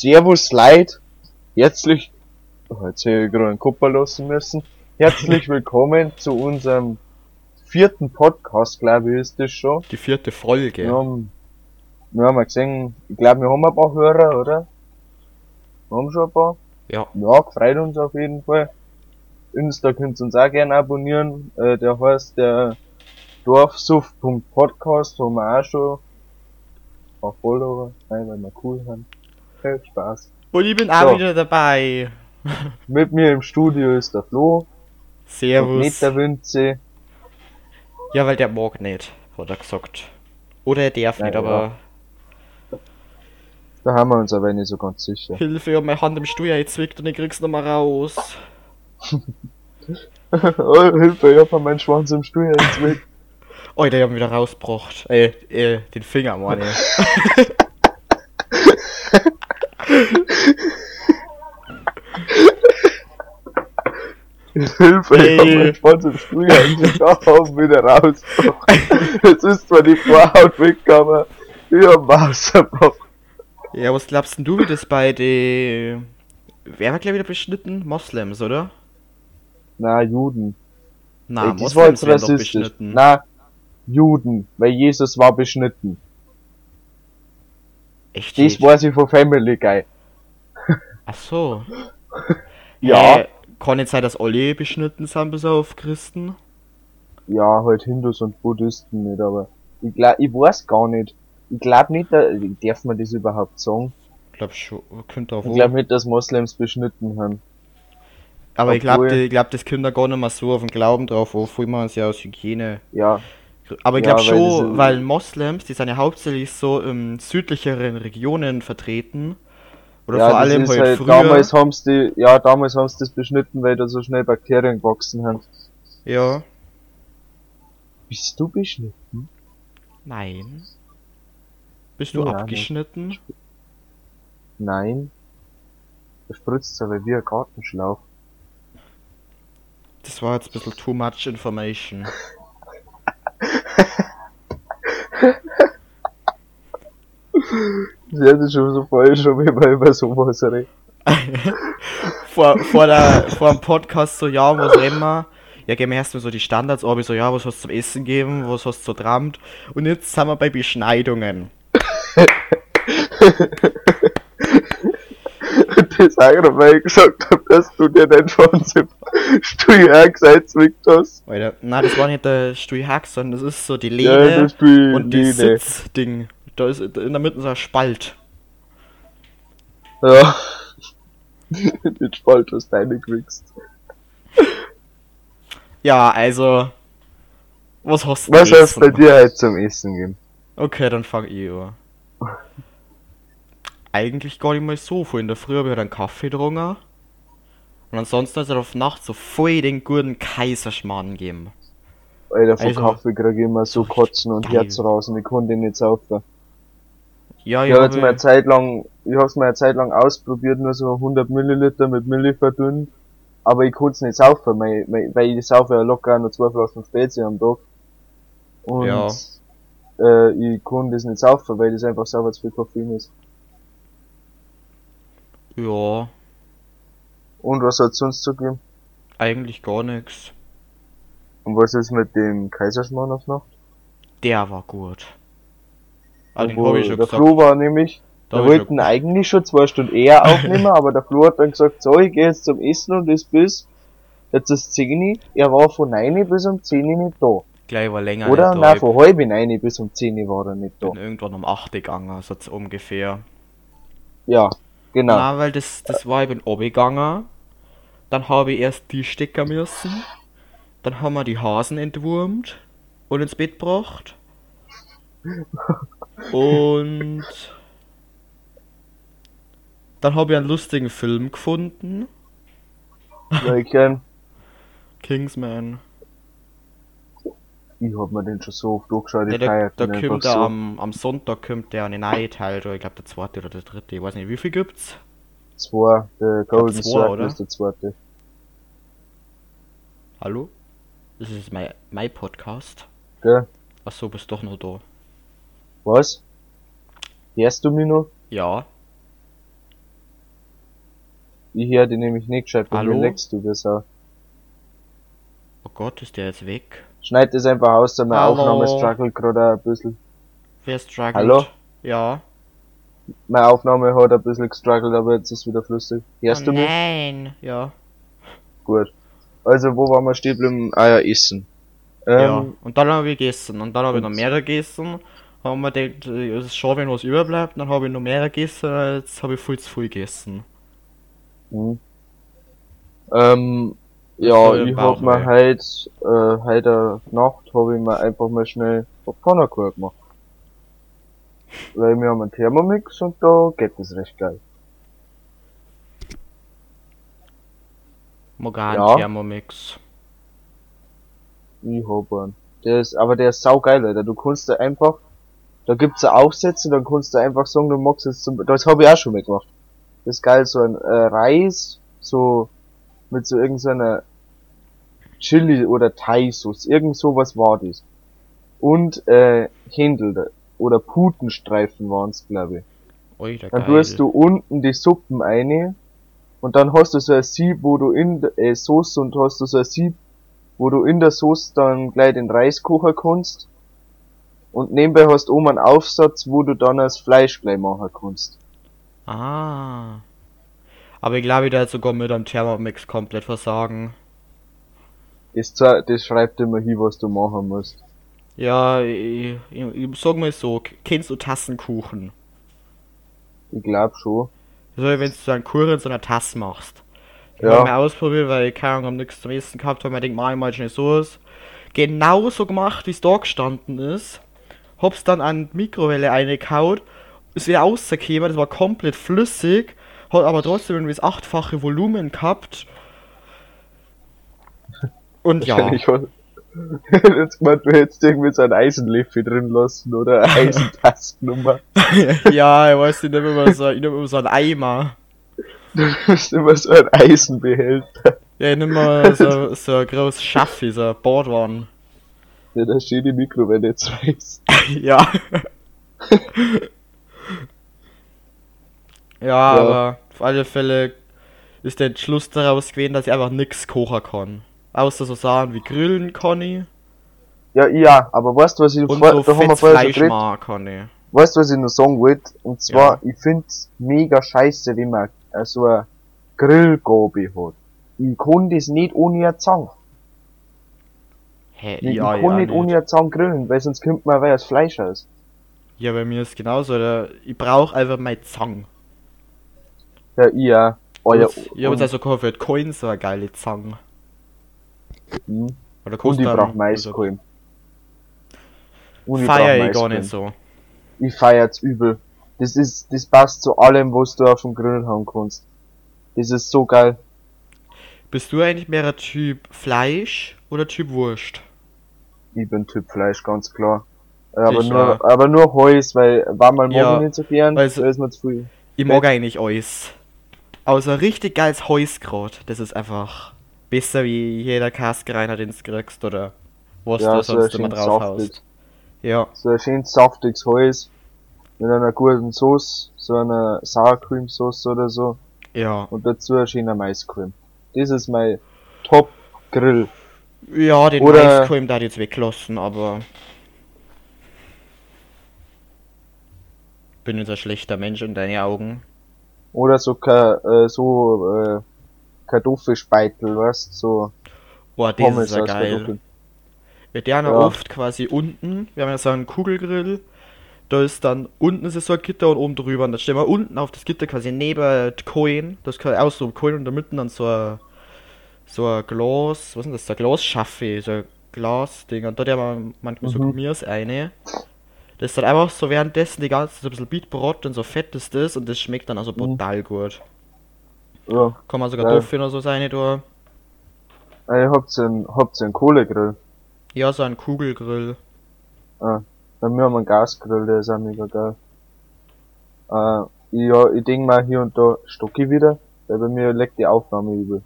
Servus Leid, herzlich, oh, jetzt hätte ich gerade einen Kupfer lassen müssen. Herzlich willkommen zu unserem vierten Podcast, glaube ich, ist das schon. Die vierte Folge. Wir haben, wir haben ja gesehen, ich glaube, wir haben ein paar Hörer, oder? Wir haben schon ein paar. Ja. Ja, freut uns auf jeden Fall. Insta könnt ihr uns auch gerne abonnieren. Äh, der heißt der Dorfsuff.podcast, wo wir auch schon ein paar Follower, nein, weil wir cool haben. Viel Spaß. Und ich bin auch So. wieder dabei. Mit mir im Studio ist der Flo, und Servus. nicht der Winze. Ja, weil der mag nicht, hat er gesagt. Oder er darf Ja, nicht, ja. aber Da haben wir uns aber nicht so ganz sicher. Hilfe, ja, meine Hand im Stuhl einzwickt und ich krieg's noch mal raus. oh, Hilfe, ich hab meinen Schwanz im Stuhl Weg. Oh, der haben wieder rausgebracht. Äh, äh, den Finger, Mann. ey. Hilfe, ich hab meinen Schwanz im ins Weg. Oh, wieder raus. Jetzt ist zwar die Vorhaut weggegangen. Ich hab. Ja, was glaubst denn du, wie das bei den... Wer war gleich wieder beschnitten? Moslems, oder? Na, Juden. Na, Ey, das war jetzt rassistisch. Na, Juden, weil Jesus war beschnitten. Echt? Das weiß ich von Family Guy. Ach so. Ja. Äh, kann nicht sein, dass alle beschnitten sind, bis auf Christen? Ja, halt Hindus und Buddhisten nicht, aber ich glaub, ich weiß gar nicht. Ich glaub nicht, da, darf man das überhaupt sagen? Ich glaub schon, könnte auch Ich wohl. glaub nicht, dass Moslems beschnitten haben. Aber ich glaube, Obwohl- ich glaub, das kommt da gar nicht mehr so auf den Glauben drauf, wofür man es ja aus Hygiene. Ja, Aber ich Ja, glaube weil schon, diese- weil Moslems, die sind ja hauptsächlich so in südlicheren Regionen vertreten. Oder ja, vor allem ist halt, halt, früher. damals haben's die, ja, damals haben's das beschnitten, weil da so schnell Bakterien gewachsen haben. Ja. Bist du beschnitten? Nein. Bist du Ja, abgeschnitten? Nein. Da spritzt aber wie ein Gartenschlauch. Das war jetzt ein bisschen too much information. Ist schon so falsch, schon wie man über sowas redet. vor, vor, der, vor dem Podcast so, ja, was reden wir? Ja, gehen wir erstmal so die Standards ab, ich so, ja, was hast du zum Essen gegeben, was hast du so trampt? Und jetzt sind wir bei Beschneidungen. Das weil ich gesagt hab, dass du dir den Schwanz im Stuhl eingesetzt hast. Alter, nein, das war nicht der Stuhlhack, sondern das ist so die Ja, Lehne das die und die Lehne. Sitzding. Da ist in der Mitte so ein Spalt. Ja. Den Spalt hast du reingewichst. Ja, also. Was hast du Was denn hast bei dir heute zum Essen gegeben? Okay, dann fang ich an. Eigentlich gar nicht mal so viel. In der Früh habe ich halt einen Kaffee getrunken. Und ansonsten ist er auf Nacht so voll den guten Kaiserschmarrn gegeben. Alter, von Also, Kaffee krieg ich immer so Kotzen und geil. Herz raus und ich konnte ihn nicht saufen. Ja, Ich ja. habe jetzt mal eine Zeit lang, ich hab's mal eine Zeit lang ausprobiert, nur so 100 Milliliter mit Milch verdünnt. Aber ich konnte es nicht saufen, weil, weil ich saufe ja locker nur zwei Flaschen Spezi am Tag. Und, Ja. äh, ich konnte es nicht saufen, weil das einfach sauber zu viel Koffein ist. ja, Und was hat's sonst so gegeben? eigentlich gar nichts. Und was ist mit dem Kaiserschmarrn auf Nacht? Der war gut. Ah, den habe ich schon der gesagt. Flo war nämlich, Da wir wollten eigentlich schon zwei Stunden eher aufnehmen, aber der Flo hat dann gesagt, so, ich gehe jetzt zum Essen und das bis, jetzt ist 10 Er war von 9 bis um 10 nicht da. gleich war länger Oder? da. Nein, Ich von halb 9 bis um 10 war er nicht da. bin irgendwann um 8 gegangen, so z- ungefähr. Ja, genau. Na, weil das, das war ich bin gegangen. Dann habe ich erst die stecken müssen. Dann haben wir die Hasen entwurmt und ins Bett gebracht. Und dann habe ich einen lustigen Film gefunden. Ähm, Kingsman. ich hab mir den schon so oft angeschaut, Ja, da den kommt der so. am, am Sonntag kommt der eine neue Teil, da. ich glaube der zweite oder der dritte, ich weiß nicht, wie viel gibt's? Zwei, der Golden zwei, Circle oder? ist der zweite. Hallo? Das ist mein, mein Podcast. Gell? Achso, bist doch noch da. Was? Hörst du mich noch? Ja. Ich höre die nämlich nicht gescheit, bei Hallo? leckst du das auch. Oh Gott, ist der jetzt weg? Schneid das einfach aus, da meine Hallo? Aufnahme struggelt gerade ein bisschen. Wer struggelt? Hallo? Ja. Meine Aufnahme hat ein bisschen gestruggelt, aber jetzt ist wieder flüssig. Hörst oh, du mich? Nein. Ja. Gut. Also, wo waren wir stehen geblieben? Ah ja, Essen. ja. Ähm, Und dann habe ich gegessen. Und dann habe ich noch mehr gegessen. Haben wir gedacht, es schon, wenn was überbleibt. Dann habe ich noch mehr gegessen. Jetzt habe ich viel zu viel gegessen. Mhm. Ähm, ja, ich im hab Bauch mir heute, äh, heute Nacht habe ich mir einfach mal schnell Pfannkuchen gemacht. Weil wir haben einen Thermomix und da geht das recht geil. Morgan Ja. Thermomix. Ich hab einen. Der ist, aber der ist saugeil, Alter. Du kannst da einfach, da gibt's ja Aufsätze, dann kannst du einfach sagen, du magst jetzt zum, das habe ich auch schon mal gemacht. Das ist geil, so ein äh, Reis, so, mit so irgendeiner Chili oder Thai-Sauce, irgend sowas war das. Und, äh, Händel, oder Putenstreifen waren's, glaube ich. Oida, Dann tust du unten die Suppen eine und dann hast du so ein Sieb, wo du in der äh, Soße und hast du so ein Sieb, wo du in der Soße dann gleich den Reis kochen kannst. Und nebenbei hast du oben einen Aufsatz, wo du dann das Fleisch gleich machen kannst. Ah. Aber ich glaube, ich werde sogar mit einem Thermomix komplett versagen. Das, das schreibt immer hin, was du machen musst. Ja, ich, ich, ich sag mal so, kennst du Tassenkuchen? Ich glaub schon. So, wenn du so einen Kuchen in so einer Tasse machst. Ich Ja. habe mal ausprobiert, weil ich keine Ahnung, hab nichts zum Essen gehabt habe. Ich denk, mach ich mal schnell so aus. Genauso gemacht, wie es da gestanden ist. Hab's dann an die Mikrowelle eingekaut. Ist wieder rausgekommen, das war komplett flüssig. Hat aber trotzdem irgendwie das achtfache Volumen gehabt. Und ja, Ich jetzt gemeint, du hättest irgendwie so ein Eisenlöffel drin lassen oder eine Eisentastennummer. ja, ich weiß nicht, ich immer so, ich immer so einen Eimer. Du hast immer so ein Eisenbehälter. Ja, ich nehm mal so, so ein großes Schaffi, so ein Bordwanne. Ja, da steht die Mikrowelle jetzt weiß. ja. ja, aber auf alle Fälle ist der Entschluss daraus gewesen, dass ich einfach nix kochen kann. Außer so Sachen wie Grillen ich Ja, ja, aber weißt du, was ich und vor, so da haben wir vorher schon kann ich. weißt du, was ich noch sagen wollte? Und zwar, ich find's mega scheiße, wenn man so eine Grillgabe hat. Ich kann das nicht ohne eine Zange. Hä, Ich, ja, ich kann ja, nicht ohne eine Zange grillen, weil sonst kommt man weil das Fleisch aus. ja, bei mir ist genauso. Oder ich brauch einfach meine Zange. Ja. Oh, ja, ich hab jetzt also gekauft für Coin so eine geile Zange. mhm. Oder und ich dann- brauch also, Maiskolben. Brauch Feier ich gar nicht so. Ich feier's übel. Das ist, das passt zu allem, was du auf dem Grill haben kannst. Das ist so geil. Bist du eigentlich mehr ein Typ Fleisch oder Typ Wurst? Ich bin Typ Fleisch, ganz klar. Aber Ich nur, auch. aber nur Holz, weil Warmal mag Ja, ich nicht so gern, weil so- da ist mir zu viel. Ich mag eigentlich alles. Außer richtig geiles Häusgrad. Das ist einfach besser wie jeder Kaskreiner, den du kriegst oder was Ja, du so sonst immer drauf saftig. haust. Ja, So ein schön saftiges Holz. Mit einer guten Sauce, so einer Sour Cream Sauce oder so. ja. Und dazu ein schöner Maiscreme. Das ist mein Top Grill. Ja, den Oder- Maiskolben da jetzt weglassen, aber. Bin jetzt ein schlechter Mensch in deinen Augen. Oder so, Ka äh, so, äh, Kartoffelspeitel, weißt, so Boah, das Pommes ist ja geil. Wir haben ja oft quasi unten, wir haben ja so einen Kugelgrill, da ist dann, unten ist es so ein Gitter und oben drüber, und dann stellen wir unten auf das Gitter quasi neben Coin, das kann auch so Coin und da mitten dann so ein, so ein Glas, was ist denn das, so ein Glasschaffe, so ein Glasding, und da haben wir manchmal so Mhm. Gummiers eine. Das ist dann einfach so währenddessen die ganze Zeit so ein bisschen Beatbrot und so fett ist das, und das schmeckt dann also Mhm. brutal gut. Ja. Kann man sogar Geil. Kartoffeln oder so seine da. Ah, Ihr habt einen, habt einen Kohlegrill. Ja, so ein Kugelgrill. Ah, bei mir haben wir einen Gasgrill, der ist auch mega geil. Äh, ja, ich denk mal hier und da stocke wieder, weil bei mir leckt die Aufnahme übel.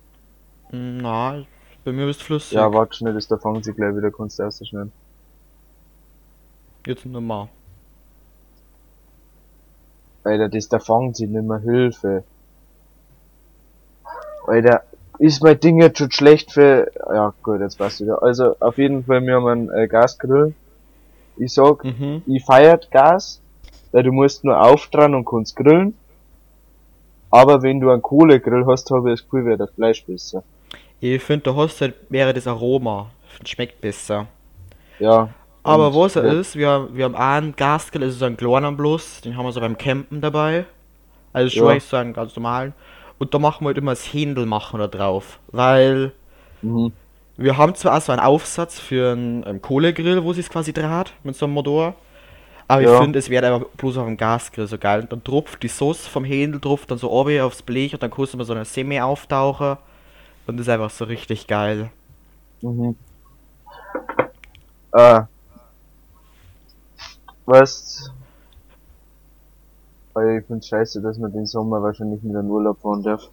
Na, bei mir ist flüssig. Ja, warte schnell, das da fangen sie gleich wieder, kannst du ausschneiden. Jetzt nochmal. Alter, das da fangen sie nicht mehr Hilfe. Alter, ist mein Ding jetzt schon schlecht für, ja gut, jetzt passt wieder. Also, auf jeden Fall, wir haben einen äh, Gasgrill. Ich sag, Mhm. ich feiert Gas, weil du musst nur aufdran und kannst grillen. Aber wenn du einen Kohlegrill hast, habe ich das Gefühl, wäre das Fleisch besser. Ich finde, der hast halt wäre das Aroma. Schmeckt besser. Ja. Aber was er ja. ist, wir, haben- wir haben einen Gasgrill, ist so ein kleiner bloß, den haben wir so beim Campen dabei. Also schon Ja. so einen ganz normalen. Und da machen wir halt immer das Händel machen da drauf. Weil Mhm. wir haben zwar auch so einen Aufsatz für einen, einen Kohlegrill, wo sie es quasi draht, mit so einem Motor. Aber ich Ja. finde, es wäre einfach bloß auf dem Gasgrill so geil. Und dann tropft die Sauce vom Händel drauf, dann so oben aufs Blech und dann kannst du mal so eine Semi auftauchen. Und das ist einfach so richtig geil. Mhm. Äh. Was? Weil ich find's scheiße, dass man den Sommer wahrscheinlich mit in den Urlaub fahren darf.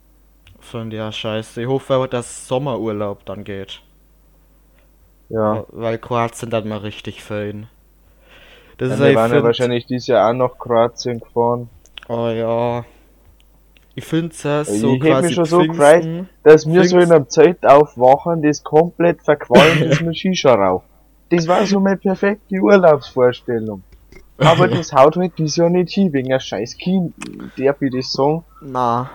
Von der Scheiße. Ich hoffe aber, dass Sommerurlaub dann geht. Ja. Weil Kroatien dann mal richtig fein. Das Ja, ist wir ich waren ja wahrscheinlich dieses Jahr auch nach Kroatien gefahren. Oh ja. Ich finde es Ich so hätt quasi mich schon so Pfingsten. Dass wir so Pfingst- in einem Zelt aufwachen, das komplett verqualmt ist mit Shisha. Das war so meine perfekte Urlaubsvorstellung. Aber das haut halt dieses Jahr nicht hin, wegen der scheiß Kind, darf ich das sagen, Na.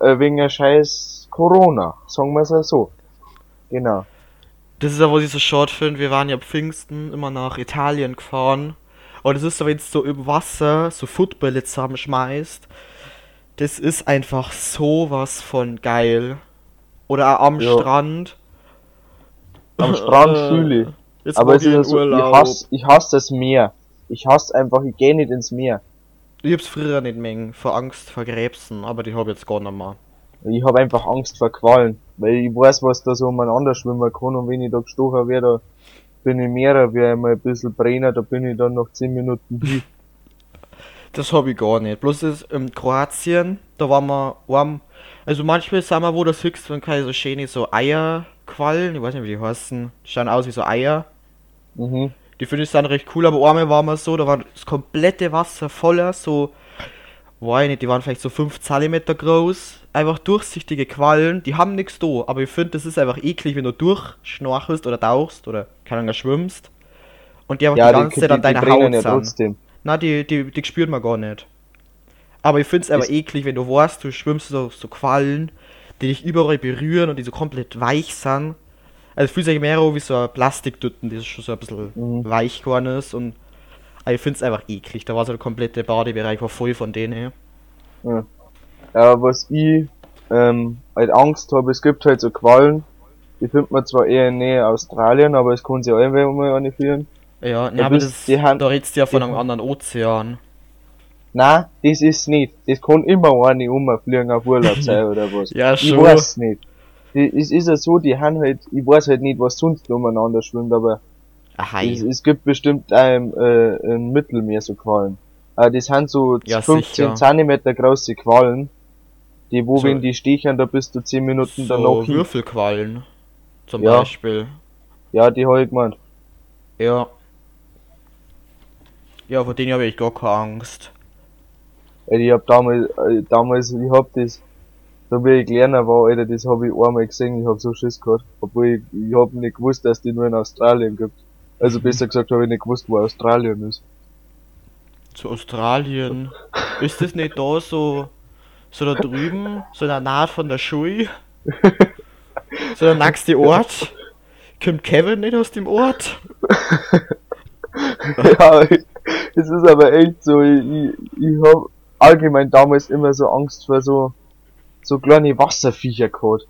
äh, wegen der scheiß Corona, sagen wir's ja so. Genau. Das ist ja, was ich so short finde. Wir waren ja Pfingsten immer nach Italien gefahren. Und es ist so, wenn du so im Wasser so Football zusammenschmeißt. Das ist einfach sowas von geil. Oder am Ja. Strand. Am Strand fühle ich. Jetzt Aber es ist ich ja ich hasse, ich hasse das Meer. Ich hasse einfach, ich gehe nicht ins Meer. Ich hab's früher nicht mengen, vor Angst vor Krebsen, aber die hab ich jetzt gar nicht mehr. Ich habe einfach Angst vor Qualen, weil ich weiß, was da so umeinander schwimmen kann und wenn ich da gestochen werde, da bin ich mehrer, wie einmal ein bisschen brennen, da bin ich dann nach 10 Minuten. Das hab ich gar nicht. Bloß das in Kroatien, da waren wir warm. Also manchmal sind wir wo das höchste, wenn keine so schöne so Eierquallen, ich weiß nicht wie die heißen, die schauen aus wie so Eier. Mhm. Die finde ich dann recht cool, aber einmal waren wir so, da war das komplette Wasser voller, so, weiß ich nicht, die waren vielleicht so 5 cm groß, einfach durchsichtige Quallen, die haben nichts da, aber ich finde, das ist einfach eklig, wenn du durchschnorchelst oder tauchst oder keine Ahnung, schwimmst und die einfach Ja, die ganze Zeit an deiner Haut ja sind. trotzdem. Na, die, die, die spürt man gar nicht. Aber ich find's aber Ist- eklig, wenn du weißt, du schwimmst so, so Quallen, die dich überall berühren und die so komplett weich sind. Also fühlt sich mehr wie so ein Plastikdütten, die schon so ein bisschen Mhm. weich geworden ist und aber ich find's einfach eklig. Da war so der komplette Badebereich war voll von denen. Ja. ja, was ich ähm, halt Angst habe, es gibt halt so Quallen, die findet man zwar eher in Nähe Australien, aber es kann sich auch mal eine führen. Ja, ne, aber das, die Hand- da redst du ja von einem anderen Ozean. Nein, das ist nicht. Das kann immer eine umfliegen auf Urlaub sein oder was. Ja, Ich schon. weiß nicht. Es ist ja so, die haben halt, ich weiß halt nicht, was sonst umeinander schwimmt, aber Aha, es, es gibt bestimmt ähm, äh, im Mittelmeer so Quallen. Äh, das sind so Ja, 15 sicher. Zentimeter große Quallen, die wo So- wenn die stechen, da bist du 10 Minuten danach so hin. Würfelquallen zum Ja. Beispiel. Ja, die hab ich gemeint. Ja. Ja, vor denen habe ich gar keine Angst. Ich hab damals, äh, damals, ich hab das, da wie ich kleiner war, Alter, das hab ich einmal gesehen, ich hab so Schiss gehabt. Obwohl ich, ich hab nicht gewusst, dass die nur in Australien gibt. Also besser gesagt habe ich nicht gewusst, wo Australien ist. Zu Australien. Ist das nicht da so, so da drüben, so in der Nähe von der Schule? So der nächste Ort? Kommt Kevin nicht aus dem Ort? ja, es ist aber echt so, ich, ich, ich hab allgemein damals immer so Angst vor so, so kleine Wasserviecher gehabt.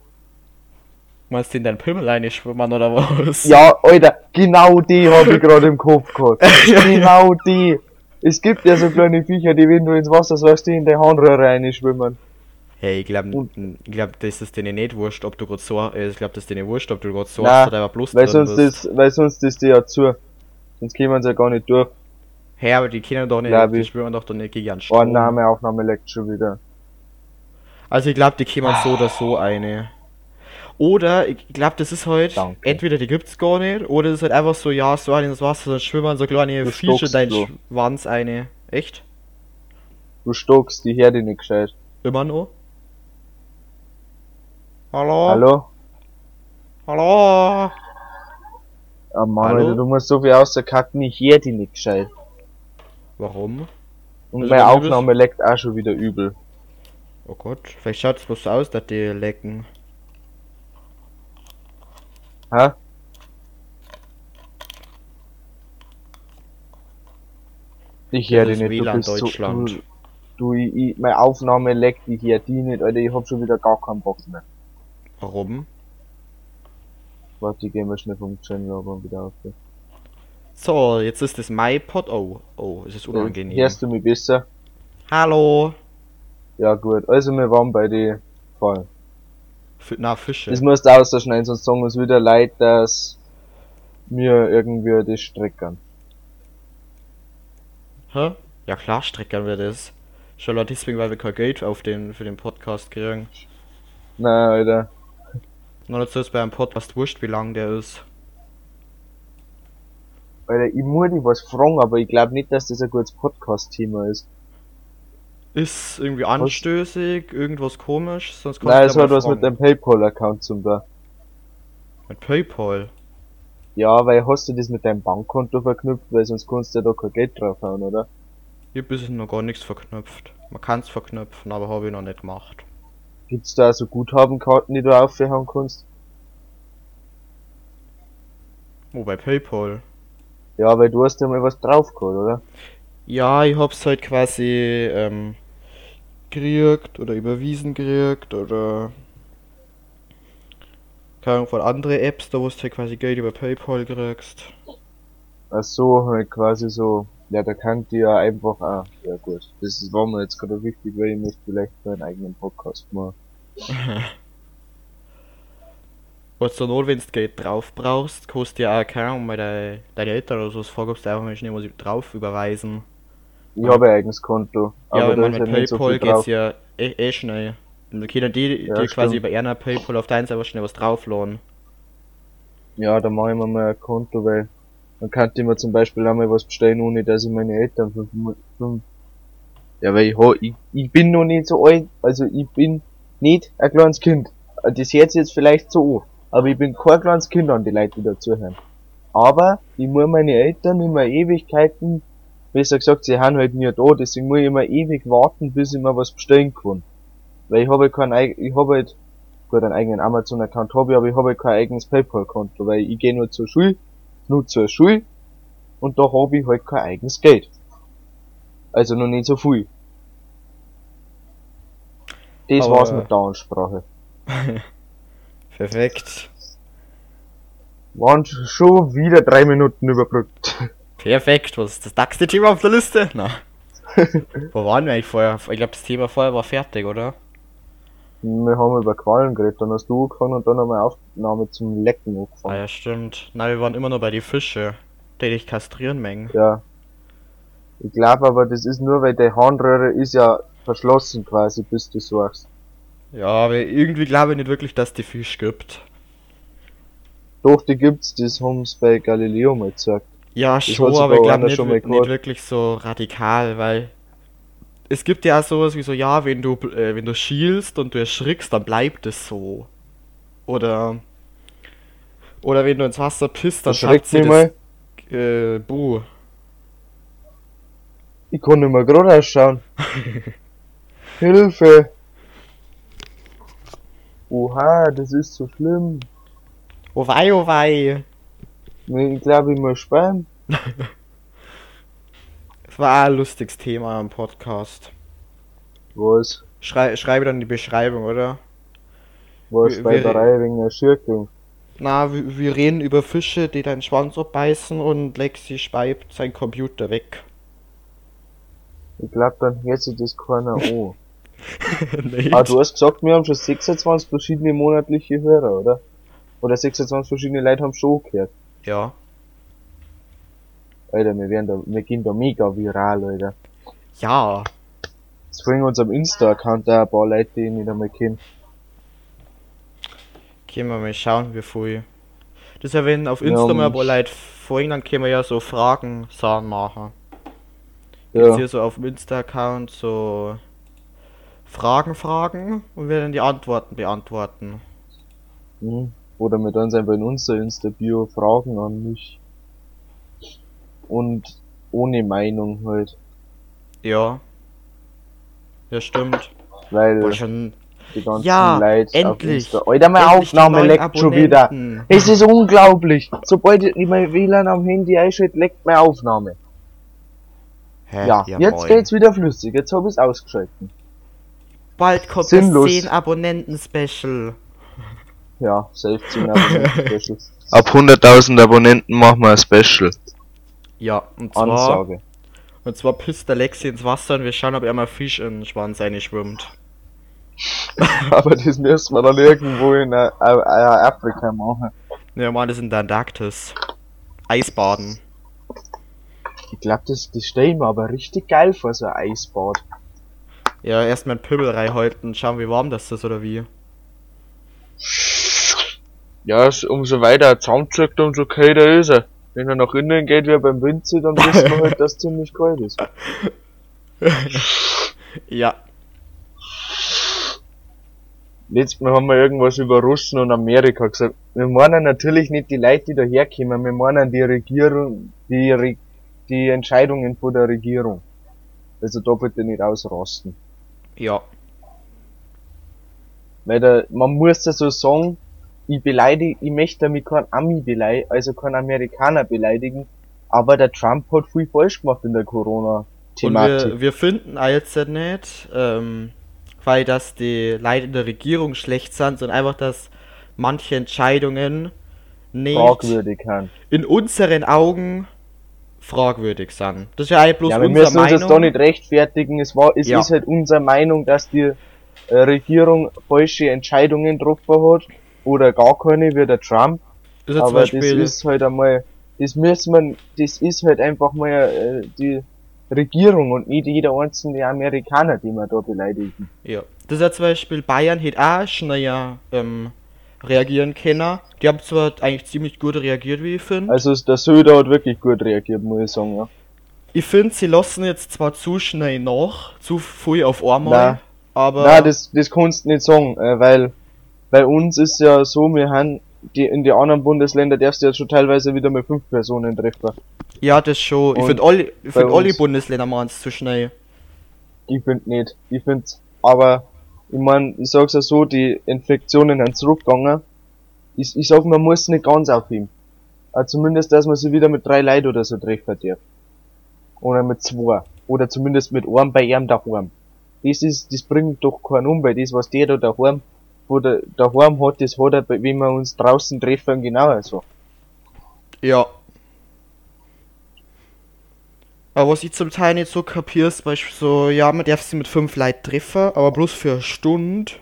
Meinst du in deinen Pimmel reinschwimmen oder was? Ja, Alter, genau die hab ich gerade im Kopf gehabt. genau die. Es gibt ja so kleine Viecher, die wenn du ins Wasser sagst, die in der Harnröhre reinschwimmen. Hey, ich glaube, glaub, das ist denen nicht wurscht, ob du gerade so, äh, ich glaube, das ist denen wurscht, ob du gerade so Nein, oder bloß Weil sonst bist. ist, weil sonst ist die ja zu. Sonst kämen sie ja gar nicht durch. Hey, aber die kennen doch nicht, die ich. schwimmen doch doch nicht gegen einen Strom. Annahme, Aufnahme leckt schon wieder. Also ich glaube, die kämen so oder so eine. Oder ich glaube, das ist halt, Danke. entweder die gibt's gar nicht, oder es ist halt einfach so, ja, so ein ins Wasser, dann schwimmen so kleine Du Fische dein so. Schwanz eine. Echt? Du stockst die Herde nicht gescheit. Immer noch? Hallo? Hallo? Hallo? Ah Mann, Hallo? Alter, du musst so viel außerkacken, ich hör die nicht gescheit. Warum? Und Also meine bei bist- Aufnahme leckt auch schon wieder übel. Oh Gott, vielleicht schaut es bloß so aus, dass die lecken. Hä? Ich höre ist nicht, du WLAN bist so, Deutschland. du, du ich, meine Aufnahme leckt, ich höre die nicht, Alter, ich hab schon wieder gar keinen Bock mehr. Warum? Warte, ich geh mal schnell vom Channel aber wieder auf. So, jetzt ist das MyPod. Oh, oh, es ist unangenehm. Hörst du mich besser? Hallo? Ja gut, also wir waren bei die Fall. F na, Fische. Das musst du ausschneiden, sonst sagen uns wieder leid, dass wir irgendwie das streckern. Hä? Ja klar, streckern wir das. Schon nur deswegen, weil wir kein Geld auf den, für den Podcast kriegen. Nein, Alter. Nur dazu ist bei einem Podcast wurscht, wie lang der ist. Alter, ich muss dich was fragen, aber ich glaube nicht, dass das ein gutes Podcast-Thema ist. Ist irgendwie anstößig, irgendwas komisch, sonst kannst Nein, es hat was mit deinem Paypal-Account zum da. Mit Paypal. Ja, weil hast du das mit deinem Bankkonto verknüpft, weil sonst kannst du ja da kein Geld draufhauen, oder? Hier bis noch gar nichts verknüpft. Man kann es verknüpfen, aber habe ich noch nicht gemacht. Gibt's da so Guthabenkarten, die du aufhauen kannst? Oh, bei Paypal. Ja, weil du hast ja mal was drauf gehabt, oder? Ja, ich hab's halt quasi ähm, gekriegt oder überwiesen gekriegt oder keine Ahnung von andere Apps, da wo du halt quasi Geld über Paypal kriegst. Ach so, halt quasi so. Ja, da kann die ja einfach, ah, ja gut. Das war mir jetzt gerade wichtig, weil ich möchte vielleicht meinen eigenen Podcast machen. Was zur Not, wenn du Geld drauf brauchst, kostet ja auch keine Ahnung, deine, deine Eltern oder so das fragst du einfach mal schnell, ich drauf überweisen. Ich habe ein eigenes Konto. ja, aber da man mit so Paypal drauf. geht's ja eh, eh schnell. Und dann können die, Ja, die quasi über einer Paypal auf deinen selber schnell was draufladen. Ja, da mache ich mir mal ein Konto, weil dann kann ich mir zum Beispiel einmal was bestellen, ohne dass ich meine Eltern fünf, fünf Ja, weil ich, ich, ich bin noch nicht so alt, also ich bin nicht ein kleines Kind. Das hört jetzt vielleicht so an, aber ich bin kein kleines Kind an die Leute, die dazuhören. Aber ich muss meine Eltern immer Ewigkeiten, besser gesagt, sie haben halt nie da, deswegen muss ich immer ewig warten, bis ich mir was bestellen kann. Weil ich habe halt kein ich habe halt gut einen eigenen Amazon-Account habe ich, aber ich habe halt kein eigenes PayPal-Konto, weil ich gehe nur zur Schule, nur zur Schule und da habe ich halt kein eigenes Geld. Also noch nicht so viel. Das Aber- war's mit der Ansprache. Perfekt. Waren schon wieder drei Minuten überbrückt. Perfekt, was ist das nächste Thema auf der Liste? Na. Wo waren wir eigentlich vorher? Ich glaube, das Thema vorher war fertig, oder? Wir haben über Qualen geredet, dann hast du angefangen und dann haben wir Aufnahme zum Lecken Ah angefangen. ja, stimmt. Na, wir waren immer nur bei die Fische, die dich kastrieren mengen. Ja. Ich glaube aber, das ist nur, weil die Harnröhre ist ja verschlossen quasi, bis du suchst. Ja, aber irgendwie glaube ich nicht wirklich, dass die Fisch gibt. Doch, die gibt's, das haben's bei Galileo mal gesagt. Ja, hat schon, aber ich glaube nicht, nicht wirklich so radikal, weil es gibt ja auch sowas wie so, ja, wenn du äh, wenn du schielst und du erschrickst, dann bleibt es so. Oder oder wenn du ins Wasser pisst, dann schreckt sie das mal. äh, Buh. Ich kann nicht mehr gerade ausschauen. Hilfe! Oha, das ist so schlimm. Oh wei, oh wei. Ich glaube, ich muss sperren. Das war ein lustiges Thema am Podcast. Was? Schrei schreibe dann die Beschreibung, oder? Was bei der Reihe wegen der Schirkung? Na, wir, wir reden über Fische, die deinen Schwanz abbeißen und Lexi speibt sein Computer weg. Ich glaube, dann hört sich das keiner an. Ah, du hast gesagt, wir haben schon 26 verschiedene monatliche Hörer, oder? Oder 26 verschiedene Leute haben schon gehört. Ja. Alter, wir werden da, wir gehen da mega viral, Alter. Ja. Jetzt folgen uns am Insta-Account da ein paar Leute, die ich nicht einmal kenne. Können wir mal schauen, wie viel. Das ist ja, wenn auf Ja, Insta mal ein paar Leute folgen, dann können wir ja so Fragen Sachen machen. Ja. Jetzt hier so auf dem Insta-Account so Fragen fragen und wir dann die Antworten beantworten. Mhm. Oder mit uns einfach in unser Insta-Bio fragen an mich. Und ohne Meinung halt. Ja. Ja, stimmt. Weil Boah, schon die ganzen Ja, Leute auf endlich. Insta. Alter, meine Endlich Aufnahme leckt schon wieder. Es ist unglaublich. Sobald ich mein WLAN am Handy einschalte, leckt meine Aufnahme. Hä? Ja, jetzt moin. geht's wieder flüssig. Jetzt hab ich's ausgeschalten. Bald kommt Sinnlos. das 10 Abonnenten-Special. Ja, safe 10 Abonnenten. Ab 100.000 Abonnenten machen wir ein Special. Ja, und zwar, Ansage. und zwar pisst der Lexi ins Wasser und wir schauen, ob er mal Fisch in den Schwanz schwimmt. Aber das müssen wir dann irgendwo in äh, äh, äh, Afrika machen. Ja, man, das ist in der Antarktis. Eisbaden. Ich glaub, das, das stell ich mir aber richtig geil vor, so ein Eisbad. Ja, erstmal einen Pöbel reinhalten und schauen, wie warm das ist oder wie. Ja, umso weiter er zusammenzieht, umso kälter ist er. Wenn er nach innen geht wie beim Winzer, dann wissen wir halt, dass es ziemlich kalt ist. Ja, Letztes Mal haben wir irgendwas über Russen und Amerika gesagt. Wir meinen natürlich nicht die Leute, die da herkommen, wir meinen die Regierung, die, Re die Entscheidungen von der Regierung. Also da bitte nicht ausrasten. Ja. Weil da, man muss ja so sagen, ich beleidige, ich möchte damit keinen Ami beleidigen, also keinen Amerikaner beleidigen, aber der Trump hat viel falsch gemacht in der Und Corona-Thematik. wir, wir finden jetzt nicht, ähm, weil das die Leute in der Regierung schlecht sind, sondern einfach, dass manche Entscheidungen nicht in unseren Augen fragwürdig sind. Das ist ja eigentlich bloß Ja, wir unsere müssen uns Meinung. jetzt da nicht rechtfertigen. Es war, es Ja. ist halt unsere Meinung, dass die äh, Regierung falsche Entscheidungen getroffen hat oder gar keine wie der Trump. Das ist ja zum Aber das Beispiel, ist halt einmal, das müssen wir, das ist halt einfach mal äh, die Regierung und nicht jeder einzelne Amerikaner, die wir da beleidigen. ja. Das ist ja zum Beispiel Bayern hätte auch schneller ähm, reagieren können. Die haben zwar eigentlich ziemlich gut reagiert, wie ich finde. Also der Söder hat wirklich gut reagiert, muss ich sagen, ja. Ich finde, sie lassen jetzt zwar zu schnell nach, zu viel auf einmal, Nein. aber Nein, das, das kannst du nicht sagen, äh, weil bei uns ist ja so, wir haben die, in die anderen Bundesländer darfst du jetzt schon teilweise wieder mit fünf Personen treffen. ja, das schon. Ich Und finde alle, ich find alle Bundesländer machen es zu schnell. Ich find nicht. Ich find's, aber ich mein, ich sag's ja so, die Infektionen sind zurückgegangen. Ich, ich sag, man muss nicht ganz aufheben. Aber zumindest, dass man sich wieder mit drei Leuten oder so treffen darf. Oder mit zwei. Oder zumindest mit einem bei ihm daheim. Das ist, das bringt doch keinen um, weil das, was der da daheim, wo der daheim hat, das hat er, wenn wir uns draußen treffen, genauso. Ja. Aber was ich zum Teil nicht so kapiere, ist zum Beispiel so, ja, man darf sie mit fünf Leuten treffen, aber bloß für eine Stunde.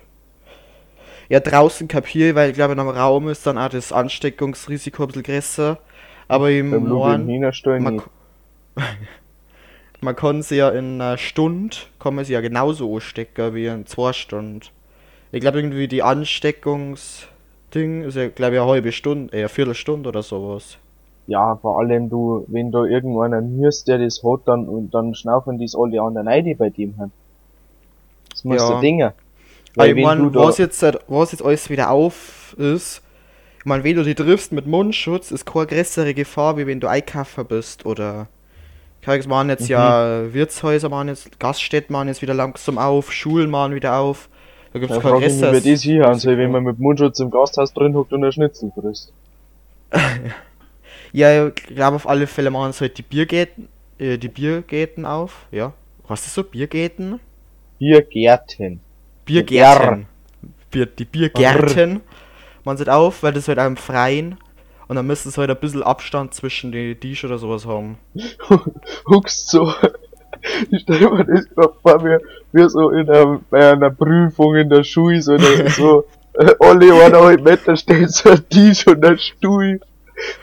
Ja, draußen kapiere ich, weil ich glaube, in einem Raum ist dann auch das Ansteckungsrisiko ein bisschen größer. Aber im Beim Morgen, man, man kann sie ja in einer Stunde, kann man sie ja genauso anstecken wie in zwei Stunden. Ich glaube irgendwie die Ansteckungsding ist ja, glaube ich, eine halbe Stunde, eher eine Viertelstunde oder sowas. Ja, vor allem du, wenn da irgendeiner nürst, der das hat, dann, und dann schnaufen dies alle anderen ein, die bei dem haben. Das muss Ja. ja. Dinge. Aber Weil ich wenn mein, du da, was jetzt, was jetzt alles wieder auf ist, ich mein, wenn du die triffst mit Mundschutz, ist keine größere Gefahr, wie wenn du Einkaufer bist oder. Ich machen jetzt ja Mhm. Wirtshäuser, machen jetzt, Gaststätten machen jetzt wieder langsam auf, Schulen machen wieder auf. Da gibt's da kein frage ich mich, das hier Risiko. wenn man mit Mundschutz im Gasthaus drin hockt und ein Schnitzel frisst. Ja, ich glaube auf alle Fälle machen sie halt die Biergärten, äh, die Biergärten auf, ja. Was ist so? Biergärten? Biergärten. Biergärten. Bier, die Biergärten machen sie halt auf, weil das halt im Freien. Und dann müssen sie halt ein bisschen Abstand zwischen die Tisch oder sowas haben. Huckst so. Ich stell mir das grad vor, wie, wie so in einer, bei einer Prüfung in der Schule, so, äh, alle eineinhalb Meter steht so ein Tisch und ein Stuhl.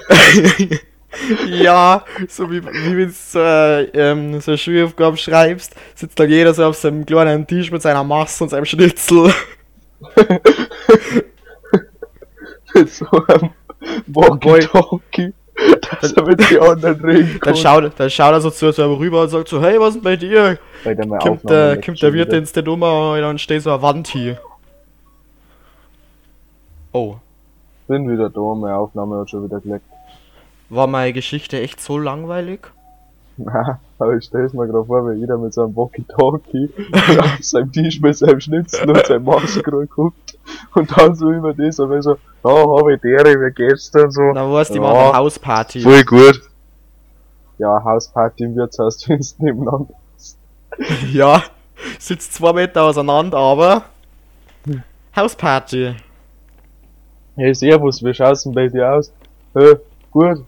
ja, so wie, wie wenn du so, äh, ähm, so eine Schulaufgabe schreibst, sitzt dann jeder so auf seinem kleinen Tisch mit seiner Masse und seinem Schnitzel. mit so einem Walkie-Talkie, dass er mit den anderen reden Dann schaut, dann schaut er so zu einem rüber und sagt so, hey, was ist denn bei dir? Weil der Kommt kommt der Wirt ins der Nummer und dann steht so eine Wand hier. Oh. Bin wieder da, meine Aufnahme hat schon wieder geleckt. War meine Geschichte echt so langweilig? Na, aber ich stell's mir gerade vor, wie jeder mit seinem Walkie-Talkie auf seinem Tisch mit seinem Schnitzel und seinem Masker guckt und dann so über das, aber so, da hab ich dere, wie geht's denn so? Na, wo ist die Ja. machen Hausparty? Voll gut. Ja, Hausparty im Wirtshaus, wenn's nebeneinander. Ja, sitzt zwei Meter auseinander, aber Hausparty. Hey, servus, wie schaut's denn bei dir aus? Hä, gut.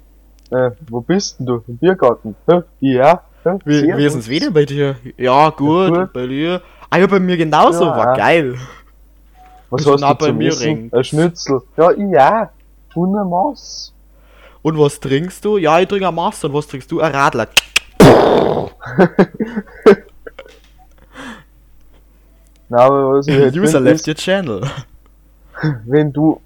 Äh, wo bist denn du? Im Biergarten? Hä, ja. Hä, Wie, wie ist es wieder bei dir? Ja, gut, gut. und bei dir? Ah ja, bei mir genauso, Ja. war geil. Was hast du bei zum mir Essen? Ein Schnitzel. Ja, ja. Ohne Maß. Und was trinkst du? Ja, ich trinke ein Master. Und was trinkst du? Ein Radler. Na, aber was ich User find, left ist, your channel. wenn du,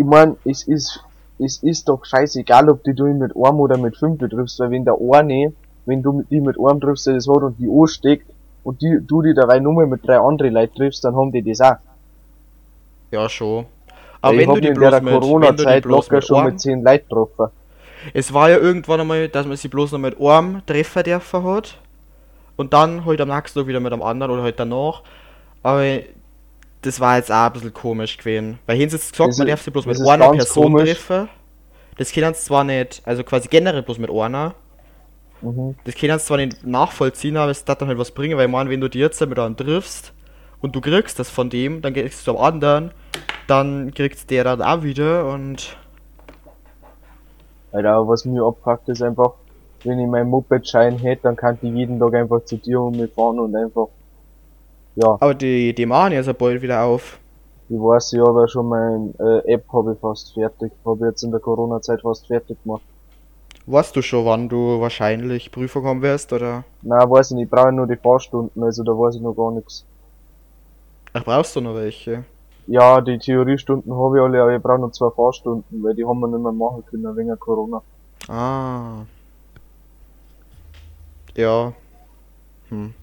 ich mein, es ist, es ist doch scheißegal, ob die du ihn mit einem oder mit fünf triffst, weil wenn der eine, wenn du die mit einem triffst, der das hat und die ansteckt, und die, du die dabei nur mit drei anderen Leuten triffst, dann haben die das auch. Ja, schon. Aber ich wenn du die in der bloß die Corona-Zeit locker mit schon mit zehn Leuten getroffen. Es war ja irgendwann einmal, dass man sie bloß noch mit einem Treffer dürfen hat. Und dann halt am nächsten Tag wieder mit einem anderen oder halt danach. Aber das war jetzt auch ein bisschen komisch gewesen. Weil hier jetzt gesagt, man darf sie bloß mit einer Person komisch. treffen. Das können sie zwar nicht, also quasi generell bloß mit einer. Mhm. Das können sie zwar nicht nachvollziehen, aber es darf dann halt was bringen, weil ich meine, wenn du dir jetzt mit einem triffst und du kriegst das von dem, dann gehst du zum anderen, dann kriegst der dann auch wieder und Alter, was mir abfuckt ist einfach, wenn ich meinen Moped-Schein hätte, dann kann ich jeden Tag einfach zu dir um mich fahren und einfach, ja, Aber die, die machen ja so bald wieder auf. ich weiß, ich habe ja schon mein äh, App habe ich fast fertig, habe jetzt in der Corona-Zeit fast fertig gemacht. Weißt du schon, wann du wahrscheinlich Prüfung haben wirst, oder? Na, weiß ich nicht, ich brauche nur die Fahrstunden, also da weiß ich noch gar nichts. Ach, brauchst du noch welche? Ja, die Theoriestunden habe ich alle, aber ich brauche noch zwei Fahrstunden, weil die haben wir nicht mehr machen können wegen Corona. Ah. Ja. Hm.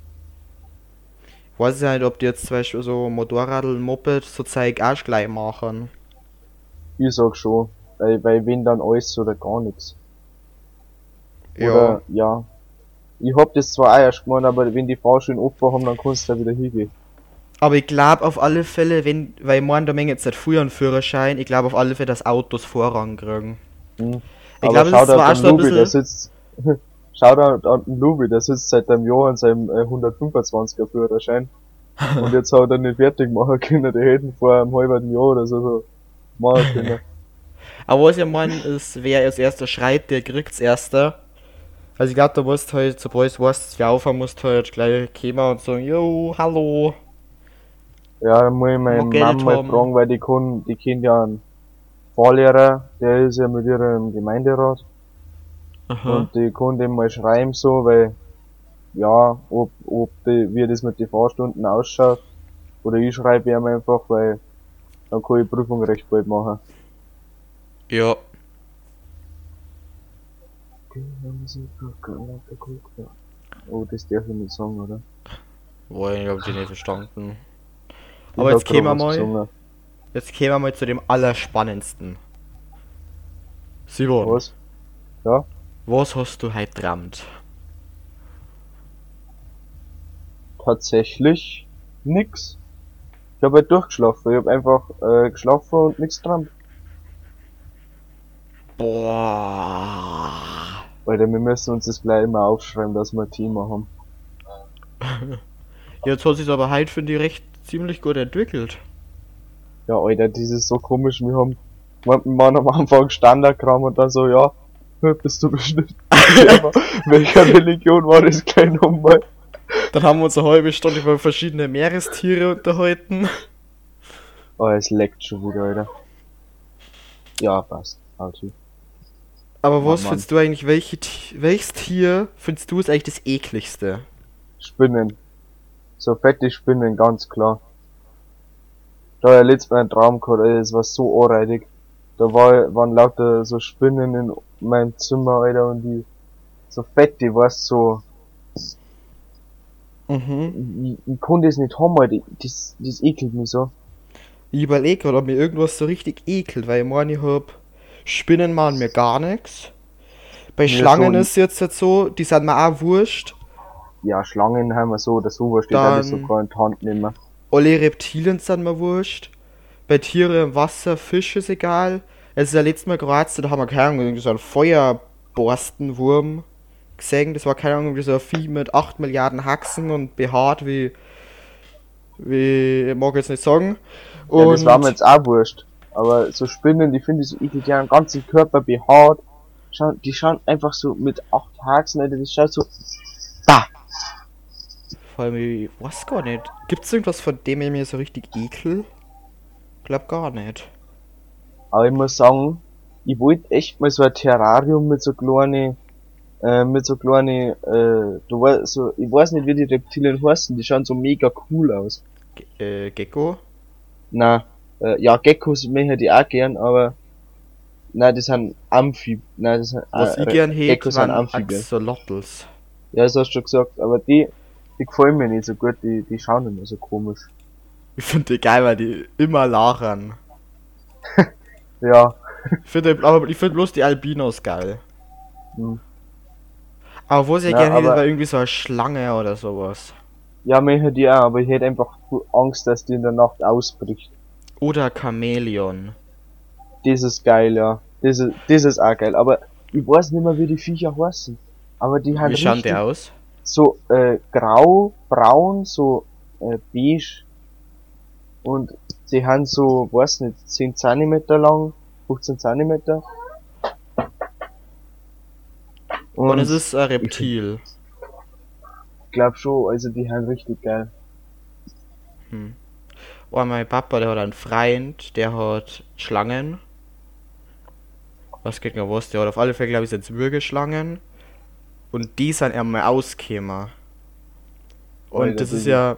Weiß ich nicht, ob die jetzt zum Beispiel so Motorradl, Moped, so Zeug auch gleich machen. Ich sag schon, weil, weil wenn dann alles oder gar nichts. Ja. Oder, ja. Ich hab das zwar auch erst gemacht, aber wenn die Fahrschein offen haben, dann kannst du da wieder hingehen. Aber ich glaube auf alle Fälle, wenn, weil ich meine, da mengen jetzt nicht früher einen Führerschein, ich glaube auf alle Fälle, dass Autos Vorrang kriegen. Hm. Ich glaube, das ist zwar schon ein der bisschen. sitzt, schau da an den Lubi, der sitzt seit einem Jahr an seinem äh, 125er Führerschein. und jetzt hat er nicht fertig machen können, die hätten vor einem halben Jahr oder so, so machen können. Aber was ich meine, ist, wer als erster schreit, der kriegt's erster. Also ich glaube, da musst halt, sobald du weißt, wer aufhören musst, halt gleich kommen und sagen, yo, hallo. Ja, dann muss ich meine Geld Mama mal haben. fragen, weil die kann, die kennt ja einen Fahrlehrer, der ist ja mit ihr im Gemeinderat. Aha. Und die kann dem mal schreiben so, weil, ja, ob, ob die, wie das mit den Fahrstunden ausschaut. Oder ich schreibe ihm einfach, weil dann kann ich die Prüfung recht bald machen. Ja. Oh, das darf ich nicht sagen, oder? Boah, ich hab die nicht verstanden. Ich Aber jetzt gehen wir mal, gesungen. jetzt gehen wir mal zu dem Allerspannendsten. Simon, Was? Ja? Was hast du heute trammt? Tatsächlich nix. Ich hab halt durchgeschlafen. Ich hab einfach äh, geschlafen und nichts dran. Boah. Alter, wir müssen uns das gleich mal aufschreiben, dass wir ein Thema haben. Jetzt hat sich aber heute, finde ich, recht ziemlich gut entwickelt. Ja, Alter, das ist so komisch. Wir haben, wir waren am Anfang Standardkram und dann so, ja, bist du bestimmt. welcher Religion war das gleich nochmal? Dann haben wir uns eine halbe Stunde über verschiedene Meerestiere unterhalten. Oh, es leckt schon wieder, Alter. Ja, passt. Also. Aber was Mann. findest du eigentlich, welche, welches Tier findest du ist eigentlich das ekligste? Spinnen. So fette Spinnen, ganz klar. Da Mal einen Traum gehabt, das war so anreitig. Da war, waren lauter so Spinnen in meinem Zimmer, Alter, und die, so fett, die warst so, Mhm. ich, ich konnte das nicht haben, Alter, das, das ekelt mich so. Ich überlege, ob mir irgendwas so richtig ekelt, weil ich meine, ich hab Spinnen machen mir gar nichts. Bei Mir Schlangen schon. ist jetzt halt so, die sind mir auch wurscht. Ja, Schlangen haben wir so oder so, was steht da Dann- sogar in die Hand nehmen. Alle Reptilien sind mir wurscht. Bei Tiere im Wasser, Fisch ist egal. Es ist ja letztes Mal Kroatien, da haben wir keine Ahnung, so einen Feuerborstenwurm gesehen. Das war keine Ahnung, wie so ein Vieh mit 8 Milliarden Haxen und behaart wie. wie. ich mag jetzt nicht sagen. Und Ja, das war mir jetzt auch wurscht. Aber so Spinnen, die finde ich so eklig, die haben den ganzen Körper behaart. Die schauen einfach so mit acht Haxen, Alter, das schaut so. Da! vor allem, ich weiß gar nicht. Gibt's irgendwas, von dem ich mir so richtig ekel? Glaub gar nicht. Aber ich muss sagen, ich wollte echt mal so ein Terrarium mit so kleine, äh, mit so kleine, äh, du weißt, so, ich weiß nicht, wie die Reptilien heißen, die schauen so mega cool aus. Ge äh, Gecko? Na, äh, ja, Geckos möchte ich auch gern, aber, na, das sind Amphib, na, das sind, Was äh, ich gern hätte, Geckos sind Amphibien. Axolotls. Ja, das hast du schon gesagt, aber die, die gefallen mir nicht so gut, die, die schauen immer so komisch. Ich finde die geil, weil die immer lachen. Ja, Ich finde aber ich bloß die Albinos geil. Hm. Aber wo sie Ja, gerne hätte, war irgendwie so eine Schlange oder sowas. ja, möchte die auch, aber ich hätte einfach Angst, dass die in der Nacht ausbricht. Oder Chamäleon. Das ist geil, ja. Das ist, das ist auch geil, aber ich weiß nicht mehr, wie die Viecher heißen. Aber die haben Wie schauen die aus? so, äh, grau, braun, so, äh, beige. Und die haben so, weiß nicht, 10 Zentimeter lang, 15 Zentimeter. Und, es ist ein Reptil. ich glaub schon, also die haben richtig geil. Hm. Oh, mein Papa, der hat einen Freund, der hat Schlangen. Was geht noch was? Der hat auf alle Fälle, glaube ich, sind Würgeschlangen. Und die sind einmal ausgekommen. Und Alter, das ist ja.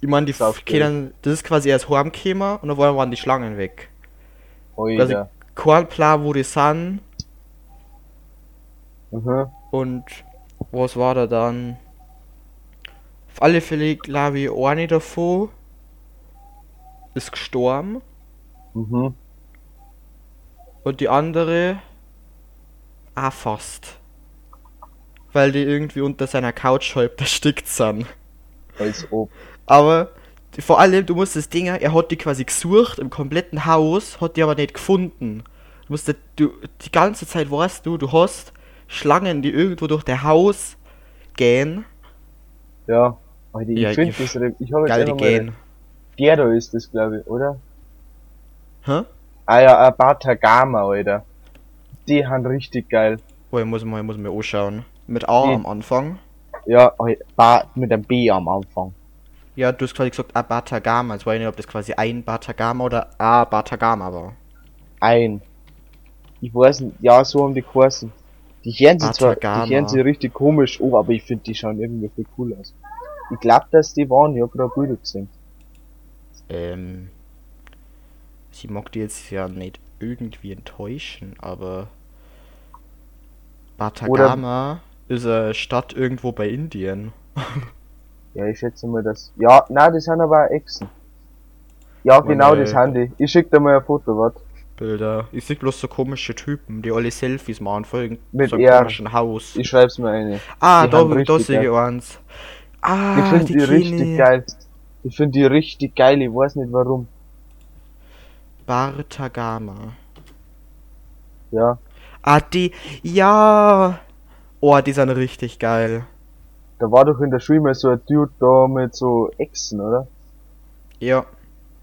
Ich meine, die können, das ist quasi erst heimgekommen und dann waren die Schlangen weg. Also, Alter. Kein Plan, wo die sind. Mhm. Und was war da dann? Auf alle Fälle, glaube ich, eine davon ist gestorben. Mhm. Und die andere auch fast. Weil die irgendwie unter seiner Couch halb erstickt sind. Als ob. Aber die- vor allem, du musst das Ding, er hat die quasi gesucht im kompletten Haus, hat die aber nicht gefunden. Du musst, du, die ganze Zeit weißt du, du hast Schlangen, die irgendwo durch der Haus gehen. Ja. Alter, ich Ja, finde ich- das, ich habe jetzt Geil, die gehen. der da ist das, glaube ich, oder? Hä? Ah ja, ein Batagama, Alter. Die haben richtig geil. Oh, ich muss mal, ich muss mir anschauen. Mit A Die- am Anfang. Ja, mit einem B am Anfang. Ja, du hast quasi gesagt, a Batagama. Jetzt weiß ich nicht, ob das quasi ein Batagama oder a Batagama war. Ein. Ich weiß nicht, ja, so haben die geheißen. Die hören sie zwar, die hören sie richtig komisch, oh, aber ich finde, die schauen irgendwie viel cool aus. Ich glaub, dass die waren, ich hab grad Bilder gesehen. Ähm. Sie mag die jetzt ja nicht irgendwie enttäuschen, aber. Batagama ist eine Stadt irgendwo bei Indien. Ja, ich schätze mal, dass, ja, na, das sind aber Echsen. Ja, genau, Meine- das haben die. Ich schick dir mal ein Foto, warte. Bilder. Ich sehe bloß so komische Typen, die alle Selfies machen irgendeinem Mit so einem R. komischen Haus. Ich schreib's mir eine. ah, die da, da sehe ich eins. Ah, Ich finde die, die, richtig ich. geil. Ich finde die richtig geil, ich weiß nicht warum. Bartagama. Ja, Ah, die. Ja! Oh, die sind richtig geil. Da war doch in der Schule mal so ein Dude da mit so Echsen, oder? Ja.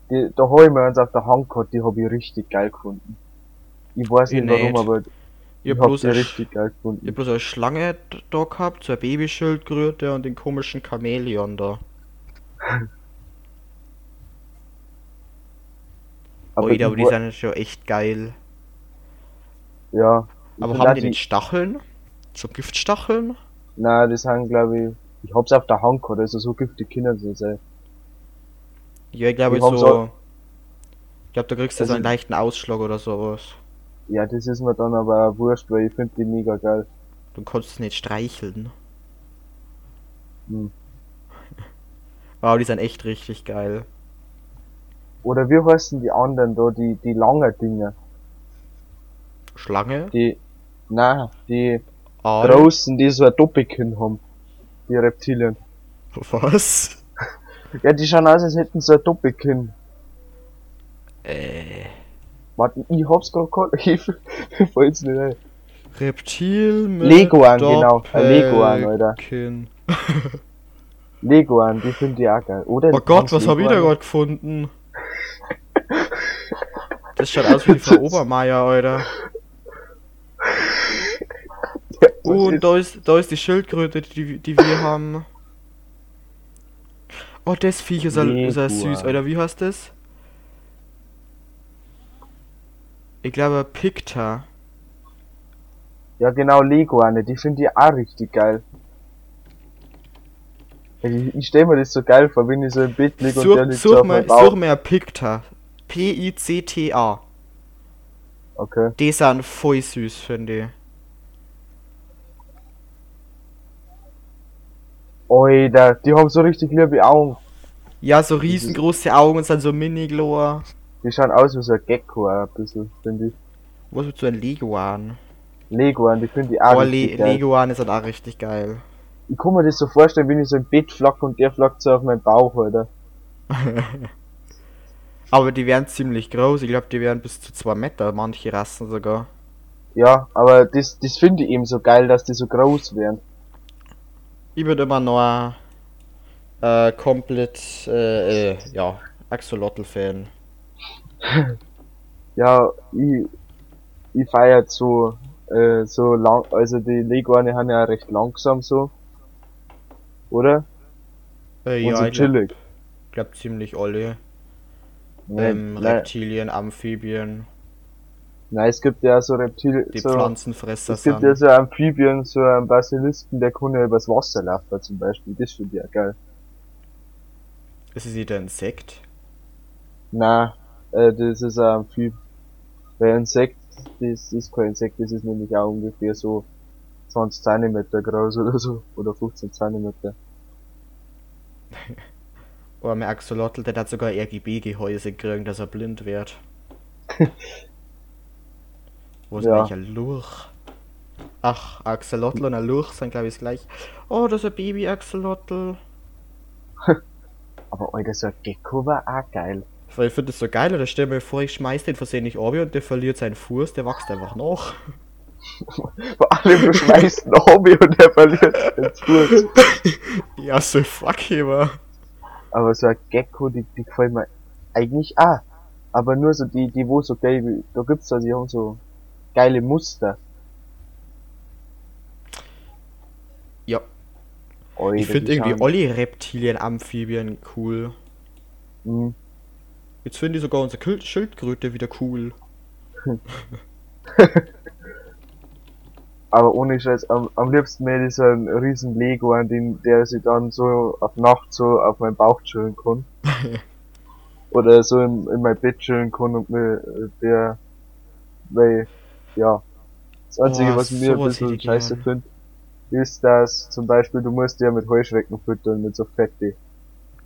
Die, da hab ich mir eins auf der Hand gehabt, die hab ich richtig geil gefunden. Ich weiß Ich nicht warum, nicht. aber Ich ich hab hab bloß die eine richtig geil Ich gefunden. hab bloß eine Schlange da gehabt, so ein Babyschildkröte und den komischen Chamäleon da. Aber, Oida, aber ich die sind schon echt geil. ja. Ich Aber haben die nicht Stacheln? So Giftstacheln? Nein, das haben glaube ich, ich hab's auf der Hand gehabt, also so giftig Kinder sie sein. Ja, ich glaube so. so- Ich glaube, da kriegst du so Also- einen leichten Ausschlag oder sowas. Ja, das ist mir dann aber auch wurscht, weil ich find die mega geil. Du kannst es nicht streicheln. Hm. Aber die sind echt richtig geil. Oder wie heißen die anderen da, die, die langen Dinger? Schlange? Die, na, die Aal? großen, die so ein Doppelkinn haben. Die Reptilien. Was? Ja, die schauen aus, als hätten sie ein Doppelkinn. Äh. Warte, ich hab's grad gehabt, ich fällt's nicht ein. Reptil mit Leguan, genau. Ein Leguan, Alter. Leguan, die finde ich auch geil. Oder? Oh Gott, was hab ich da gerade gefunden? Das schaut aus wie die Frau Obermeier, Alter. Oh, und da ist, da ist die Schildkröte, die, die wir haben. Oh, das Viech ist ja, ist süß. Alter. Wie heißt das? Ich glaube Picta. Ja, genau, Leguane, die finde ich auch richtig geil. Ich, ich stell mir das so geil vor, wenn ich so im Bett lieg und der Such, liegt so such, mal, such mal Picta. P-I-C-T-A. Okay. Die sind voll süß, finde ich. Alter, die haben so richtig liebe Augen. Ja, so riesengroße Augen und sind so mini-glower. Die schauen aus wie so ein Gecko ein bisschen, finde ich. Was mit so ein Leguan? Leguan, die finde ich auch Oh, richtig Le geil. Leguan ist halt auch richtig geil. Ich kann mir das so vorstellen, wenn ich so im Bett flack und der flackt so auf meinen Bauch, Alter. Aber die werden ziemlich groß. Ich glaube, die werden bis zu 2 Meter, manche Rassen sogar. Ja, aber das, das finde ich eben so geil, dass die so groß werden. Ich bin immer noch äh, komplett, äh, äh, ja, Axolotl-Fan. Ja, ich, ich feier so, äh, so lang, also die Leguane haben ja recht langsam so. Oder? Äh, Und ja, so ich glaube chillig. glaub ziemlich alle. Nee, Ähm, Reptilien, Amphibien, nein, es gibt ja so Reptilien, die so, Pflanzenfresser es gibt sind. ja so Amphibien, so einen Basilisken, der kann ja übers Wasser laufen zum Beispiel, das finde ich ja geil. Ist es wieder ein Insekt? Nein, äh, das ist ein Amphib. Weil ein Insekt, das ist kein Insekt, das ist nämlich auch ungefähr so 20 Zentimeter groß oder so, oder 15 Zentimeter. Oder mein Axolotl, der hat sogar RGB-Gehäuse gekriegt, dass er blind wird. Wo ist Ja. eigentlich ein Lurch? Ach, Axolotl und ein Lurch sind glaube ich gleich. Oh, das ist ein Baby-Axolotl. Aber Alter, so ein Gecko war auch geil. Weil ich finde das so geil, oder stell mir vor, ich schmeiß den versehentlich ab und der verliert seinen Fuß, der wächst einfach nach. Vor allem du schmeißt ein Hobby und der verliert den Fuß. Ja, so fuck immer. Aber so ein Gecko, die, die gefällt mir eigentlich auch. Aber nur so die, die wo so gelbe, da gibt's also, die haben so geile Muster. Ja, Alter, ich finde irgendwie schauen- alle Reptilien, Amphibien cool. Mhm. Jetzt finde ich sogar unsere Schildkröte wieder cool. Aber ohne Scheiß, am, am liebsten ich so einen riesen Lego an den, der sich dann so auf Nacht so auf meinen Bauch chillen kann. Oder so in, in mein Bett chillen kann und mir äh, der, weil, ja, das Einzige, Boah, was mir ein bisschen scheiße finde, ist, dass zum Beispiel du musst ja mit Heuschrecken füttern, mit so Fette.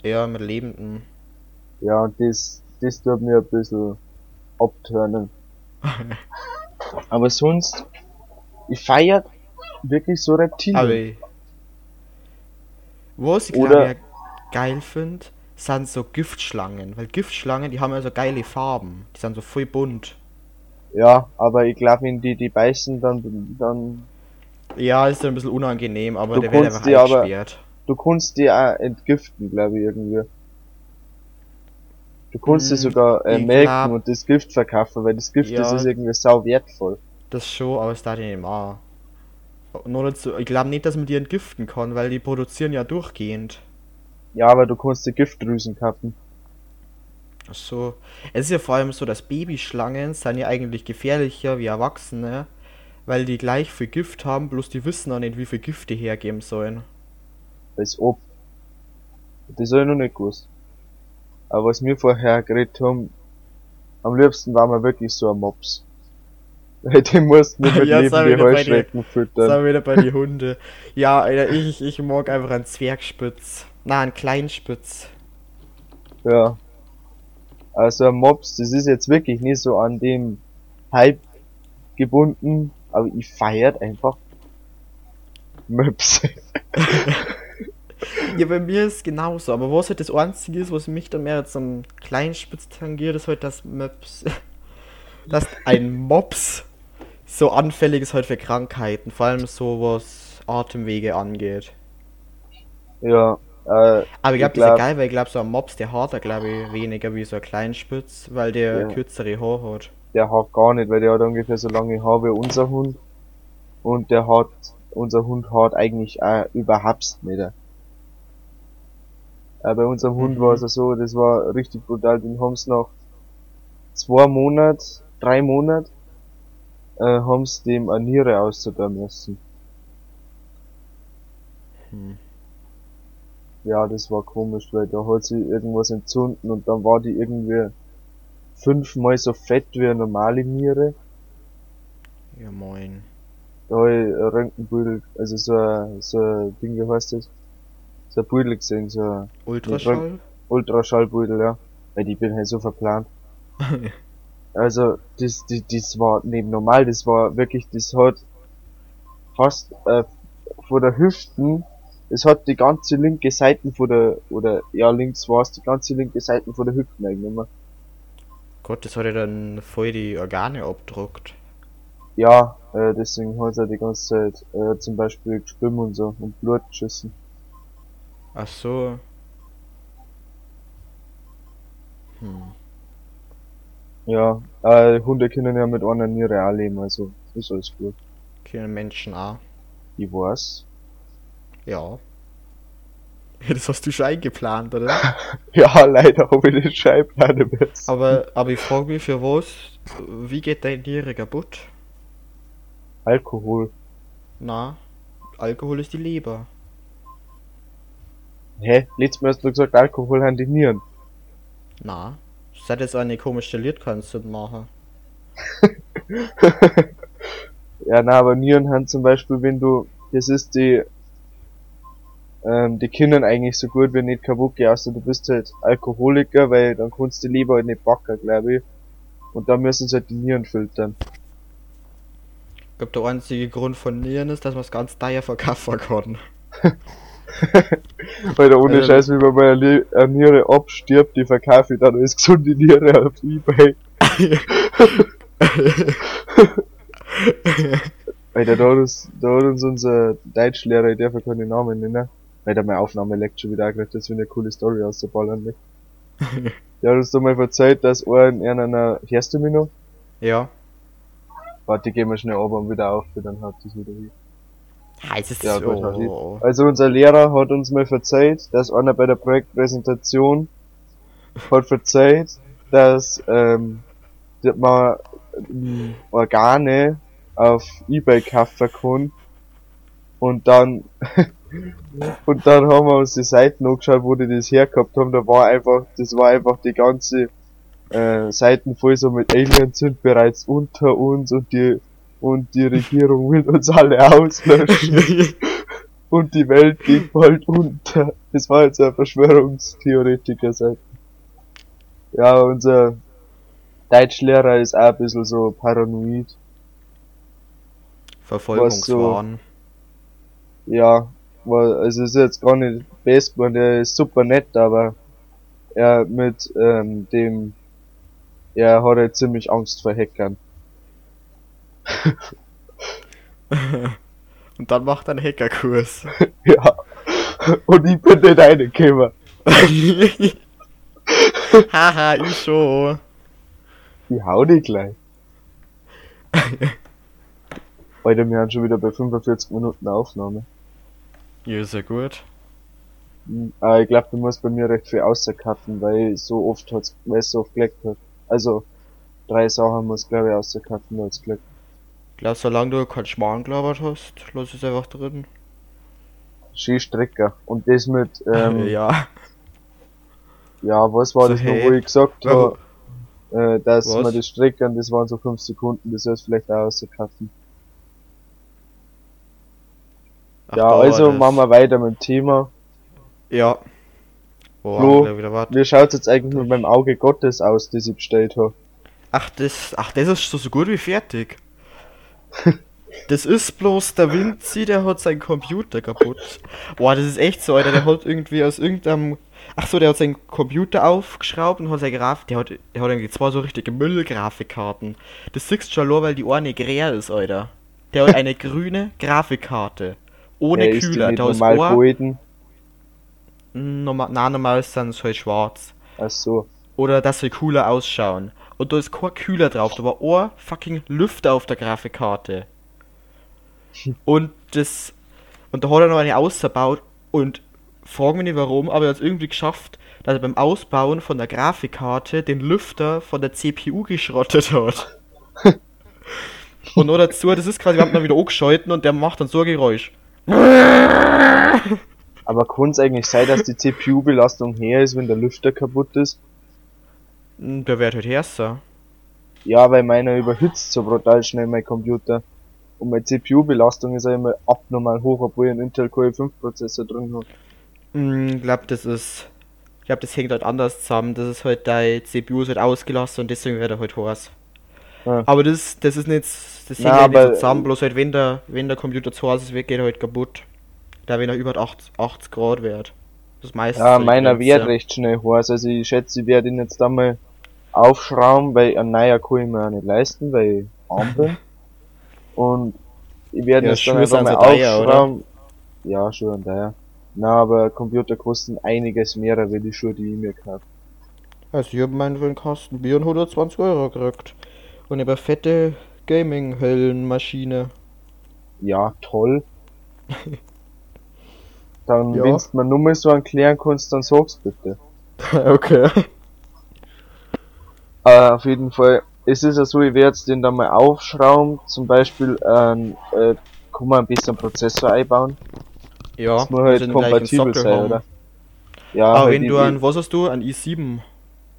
Ja, mit Lebenden. Ja, und das, das tut mir ein bisschen abturnen. Aber sonst, ich feier wirklich so Reptilien. Aber ich- was ich Oder- ich geil finde, sind so Giftschlangen. Weil Giftschlangen, die haben ja so geile Farben. Die sind so voll bunt. Ja, aber ich glaube, wenn die die beißen, dann, dann, Ja, ist dann ein bisschen unangenehm, aber Du der wird einfach die aber- du kannst die auch entgiften, glaube ich, irgendwie. Du kannst die Hm, sogar äh, melken glaub- und das Gift verkaufen, weil das Gift, das Ja. ist irgendwie sau wertvoll. Das schon, aber es darf ich nicht machen. Nur dazu, ich glaube nicht, dass man die entgiften kann, weil die produzieren ja durchgehend. Ja, aber du kannst die Giftdrüsen kappen. Ach So. Es ist ja vor allem so, dass Babyschlangen sind ja eigentlich gefährlicher wie Erwachsene, weil die gleich viel Gift haben, bloß die wissen auch nicht, wie viel Gift die hergeben sollen. Als ob. Das habe ich noch nicht gewusst. Aber was wir vorher geredet haben, am liebsten war mir wirklich so ein Mops. Weil die mussten nicht mit Ja, bei dir. Heuschrecken füttern. Sind wieder bei die Hunde. Ja, Alter, ich, ich mag einfach einen Zwergspitz. Na, einen Kleinspitz. Ja. Also ein Mops, das ist jetzt wirklich nicht so an dem Hype gebunden, aber ich feiert einfach Möps. Ja, bei mir ist genauso, aber was halt das Einzige ist, was mich dann mehr zum Kleinspitz tangiert, ist halt das Möps. Dass ein Mops so anfällig ist halt für Krankheiten, vor allem so was Atemwege angeht. ja, äh, Aber ich glaube, glaub- geil, weil ich glaube, so ein Mops, der hat er, glaube ich, weniger wie so ein Kleinspitz, weil der Ja. kürzere Haar hat. der hat gar nicht, weil der hat ungefähr so lange Haare wie unser Hund. Und der hat, unser Hund hat eigentlich auch überhaupt nicht. Aber bei unserem Hund Mhm. war es ja so, das war richtig brutal. Den haben's nach zwei Monat, drei Monat, äh, haben's dem eine Niere auszutun müssen. Hm. Ja, das war komisch, weil da hat sie irgendwas entzünden und dann war die irgendwie fünfmal so fett wie eine normale Niere. Ja, moin. Da hab ich ein Röntgenbüdel, also so ein, so ein Ding, wie heißt das? So ein Büdel gesehen, so ein Ultraschall? Ultraschallbüdel, ja. Weil ich bin halt so verplant. Also, das, das, das war neben normal, das war wirklich, das hat fast, äh, von der Hüften, es hat die ganze linke Seiten von der, oder, ja, links war es die ganze linke Seiten von der Hüften eingenommen. Gott, das hat ja dann voll die Organe abdruckt. Ja, äh, deswegen hat er die ganze Zeit, äh, zum Beispiel geschwimmen und so, und Blut geschissen. Ach so. Hm. Ja, äh, Hunde können ja mit einer Niere auch leben, also ist alles gut. Können Menschen auch. Ich weiß. Ja. Ja, das hast du schon eingeplant, oder? Ja, leider habe ich den Scheibenplaner besser. aber, aber ich frage mich, für was? Wie geht dein Niere kaputt? Alkohol. Na, Alkohol ist die Leber. Hä? Letztes Mal hast du gesagt, Alkohol haben die Nieren. Na, seit jetzt eine komische Lied kannst du machen. Ja, na, aber Nieren haben zum Beispiel, wenn du, das ist die, ähm, die können eigentlich so gut wie nicht kaputt gehen, außer du bist halt Alkoholiker, weil dann kannst du die Leber halt nicht backen, glaube ich. Und dann müssen sie halt die Nieren filtern. Ich glaube, der einzige Grund von Nieren ist, dass man es ganz teuer verkaufen kann. Weil der ohne Ähm. Scheiß, wie man meine Le eine Niere abstirbt, die verkaufe ich dann als gesunde Niere auf Ebay. Alter, da hat uns, da hat uns unser Deutschlehrer, ich darf ja keine Namen nennen, weil der meine Aufnahme leckt schon wieder angelegt, das wäre eine coole Story aus der Ballern nicht. Der hat uns da mal erzählt, dass er in einer, hörst du mich noch? ja. Warte, gehen wir schnell runter und wieder auf, dann hat das wieder hin. Heißt es Ja, so? gut. Also unser Lehrer hat uns mal verzeiht, dass einer bei der Projektpräsentation hat verzeiht, dass ähm, dass man ähm, Organe auf Ebay kaufen kann und dann und dann haben wir uns die Seiten angeschaut, wo die das hergehabt haben, da war einfach, das war einfach die ganze äh, Seiten voll so mit Aliens sind bereits unter uns und die und die Regierung will uns alle auslöschen und die Welt geht bald unter. Das war jetzt ein Verschwörungstheoretiker seit. Ja, unser Deutschlehrer ist auch ein bisschen so paranoid. Verfolgungswahn. Ja, weil, also ist jetzt gar nicht best, man, der ist super nett, aber er mit ähm, dem, er hat halt ziemlich Angst vor Hackern. Und dann macht er einen Hackerkurs. Ja. Und ich bin nicht reingekommen. Haha, ich schon. Ich hau dich gleich. Alter, wir haben schon wieder bei 45 Minuten Aufnahme. Ja, ist ja gut. Aber ich glaube, du musst bei mir recht viel außercutten, weil so oft hat's, weil es so oft geleckt hat. Also, drei Sachen muss glaube ich außercutten, weil es geleckt. Ich glaube, solange du keinen Schmarrn gelabert hast, lass es einfach drin. Skistrecker. Und das mit, ähm, ja. ja. was war So, das noch, hey, wo ich gesagt habe, äh, dass Was? man das Streckern, das waren so 5 Sekunden, das sollst vielleicht auch außercutten. Ach, Ja, war also machen wir weiter mit dem Thema. Ja. Boah, Flo, wieder wat. Wie schaut's jetzt eigentlich mit meinem Auge Gottes aus, das ich bestellt habe? Ach, das, ach, das ist schon so gut wie fertig. Das ist bloß der Vinci, der hat seinen Computer kaputt. Boah, das ist echt so, Alter. Der hat irgendwie aus irgendeinem. Ach so, der hat seinen Computer aufgeschraubt und hat seine Grafik. Der hat, der hat irgendwie zwei so richtige Müllgrafikkarten. Das siehst du schon nur, weil die eine grä ist, Alter. Der hat eine grüne Grafikkarte. Ohne die Kühler. Da ist normal Ohr. golden. Normal, na, normal ist dann halt schwarz. Ach so. Oder dass sie cooler ausschauen. Und da ist kein Kühler drauf, da war ein fucking Lüfter auf der Grafikkarte. Und das. Und da hat er noch eine ausgebaut und fragen mich nicht warum, aber er hat es irgendwie geschafft, dass er beim Ausbauen von der Grafikkarte den Lüfter von der CPU geschrottet hat. und noch dazu, das ist quasi, wir haben ihn wieder angeschalten und der macht dann so ein Geräusch. Aber kann es eigentlich sein, dass die CPU-Belastung her ist, wenn der Lüfter kaputt ist? Hm, Der wird halt härter. Ja, weil meiner überhitzt so brutal schnell mein Computer. Und meine CPU-Belastung ist ja immer abnormal hoch, obwohl ich einen Intel Core i5-Prozessor drin habe. Ich glaube, das ist. Ich glaube, das hängt halt anders zusammen. Das ist halt deine CPU ist halt ausgelassen und deswegen wird er halt heiß. Ja. Aber das, das ist nicht. Das hängt Na, halt so zusammen, bloß halt, wenn der, wenn der Computer zu heiß ist, wird geht er halt kaputt. Da wenn er über 80, 80 Grad wird. Das meiste. Ja, meiner wird recht schnell heiß. Also ich schätze, ich werde ihn jetzt einmal aufschrauben, weil ein neuer kann ich mir auch nicht leisten, weil ich arm bin. Und ich werde Ja, jetzt dann einfach sind mal so teuer, aufschrauben. Ja, Schuhe und daher. Na, aber Computer kosten einiges mehr, wie die Schuhe, die ich mir kaufe. Also, ich hab meinen für einen Kasten Bier und 120 Euro gekriegt. Und ich eine fette Gaming-Höllenmaschine. Ja, toll. Dann, Ja. wenn's mir nur mal so erklären kannst, dann sag's bitte. okay. Äh, auf jeden Fall. Es ist ja so, ich werde jetzt den dann mal aufschrauben. Zum Beispiel, ähm, äh, kann man ein bisschen Prozessor einbauen. Ja, Das muss halt kompatibel sein, haben. oder? Ja, Aber halt wenn du an, was hast du? An i7?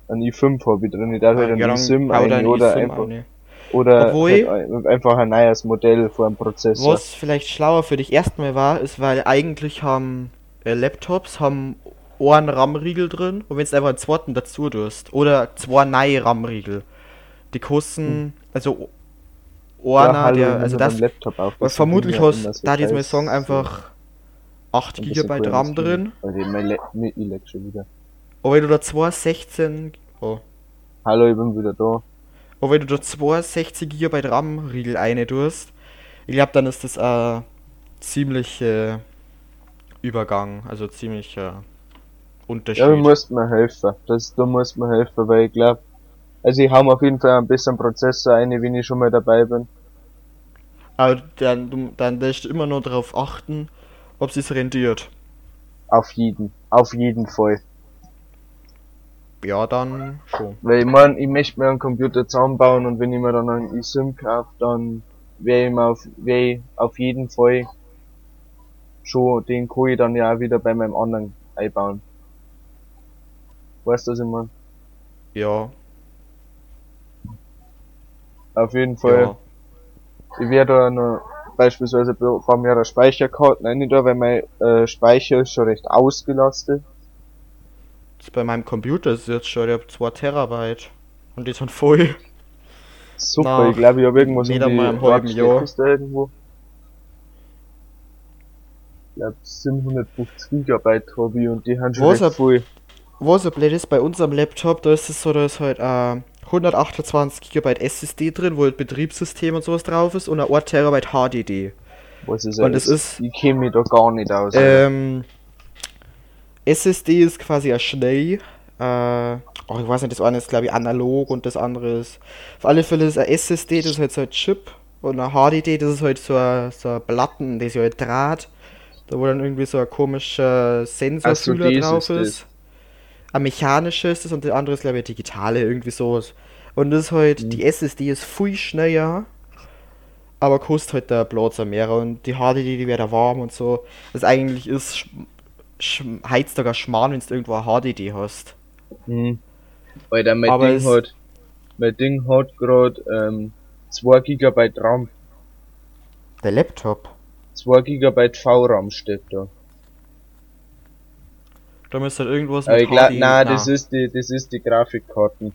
ein i5 habe ich drin. Ich darf halt Ja, ein dann i7 hau ein dein oder i7 einfach, eine. Oder Obwohl- halt ein- einfach ein neues Modell vor einem Prozessor. Was vielleicht schlauer für dich erstmal war, ist, weil eigentlich haben äh, Laptops haben einen RAM-Riegel drin und wenn du einfach einen zweiten dazu tust oder zwei neue RAM-Riegel, die kosten, also Ja, einer, der, also das, Laptop auf, das vermutlich hast so da jetzt mal sagen einfach 8 ein bisschen GB RAM drin, aber wenn du da zwei 16, oh, Hallo, ich bin wieder da. Aber wenn du da zwei 60 GB RAM-Riegel eine tust, ich glaube, dann ist das ein ziemlich äh, Übergang, also ziemlich äh, Unterschied. Ja, du musst mir helfen. Das, du musst mir helfen, weil ich glaube, also ich mir auf jeden Fall ein bisschen Prozessor ein, wenn ich schon mal dabei bin. Aber dann, dann lässt du immer nur darauf achten, ob es rentiert. Auf jeden. Auf jeden Fall. Ja, dann schon. Weil ich mein, ich möchte mir einen Computer zusammenbauen und wenn ich mir dann einen eSIM kaufe, dann wäre ich mir auf, wär ich auf jeden Fall schon, den kann ich dann ja auch wieder bei meinem anderen einbauen. Weißt du, was ich mein? Ja, Auf jeden Fall. ja. Ich werde da noch beispielsweise von mir eine Speicherkarte rein da, weil mein äh, Speicher ist schon recht ausgelastet. Das bei meinem Computer ist jetzt schon, ich hab 2 Terabyte. Und die sind voll. Super, Nach ich glaube, ich habe irgendwas nicht einmal einem halben Jahr. Irgendwo. Ich glaube, 750 Gigabyte habe ich und die haben schon Was recht viel. Was so blöd ist, bei unserem Laptop, da ist es so, da ist halt äh, 128 GB SSD drin, wo halt Betriebssystem und sowas drauf ist und ein 1 Terabyte HDD. Was ist Und es ist- Ich kenne mich da gar nicht aus. Ähm, SSD ist quasi ein Schnell. Äh, oh, ich weiß nicht, das eine ist glaube ich analog und das andere ist. Auf alle Fälle ist ein SSD, das ist halt so ein Chip. Und ein HDD, das ist halt so ein, so ein Platten, das ist ja halt Draht. Da wo dann irgendwie so ein komischer Sensorfühler so, das drauf ist ist. Ein mechanisches ist und der andere ist glaube ich digitale, irgendwie sowas. Und das ist halt, Mhm. die SSD ist viel schneller, aber kostet halt der Platz mehr und die HDD, die wird warm und so. Das eigentlich ist heizt sogar Schmarrn, wenn du irgendwo ein HDD hast. Hm. Alter, mein Aber Ding hat, mein Ding hat gerade ähm, 2 Gigabyte RAM, Der Laptop. 2 Gigabyte VRAM steht da. Da müsste halt irgendwas Aber ich glaub, HD nein, na, das ist die, das ist die Grafikkarten.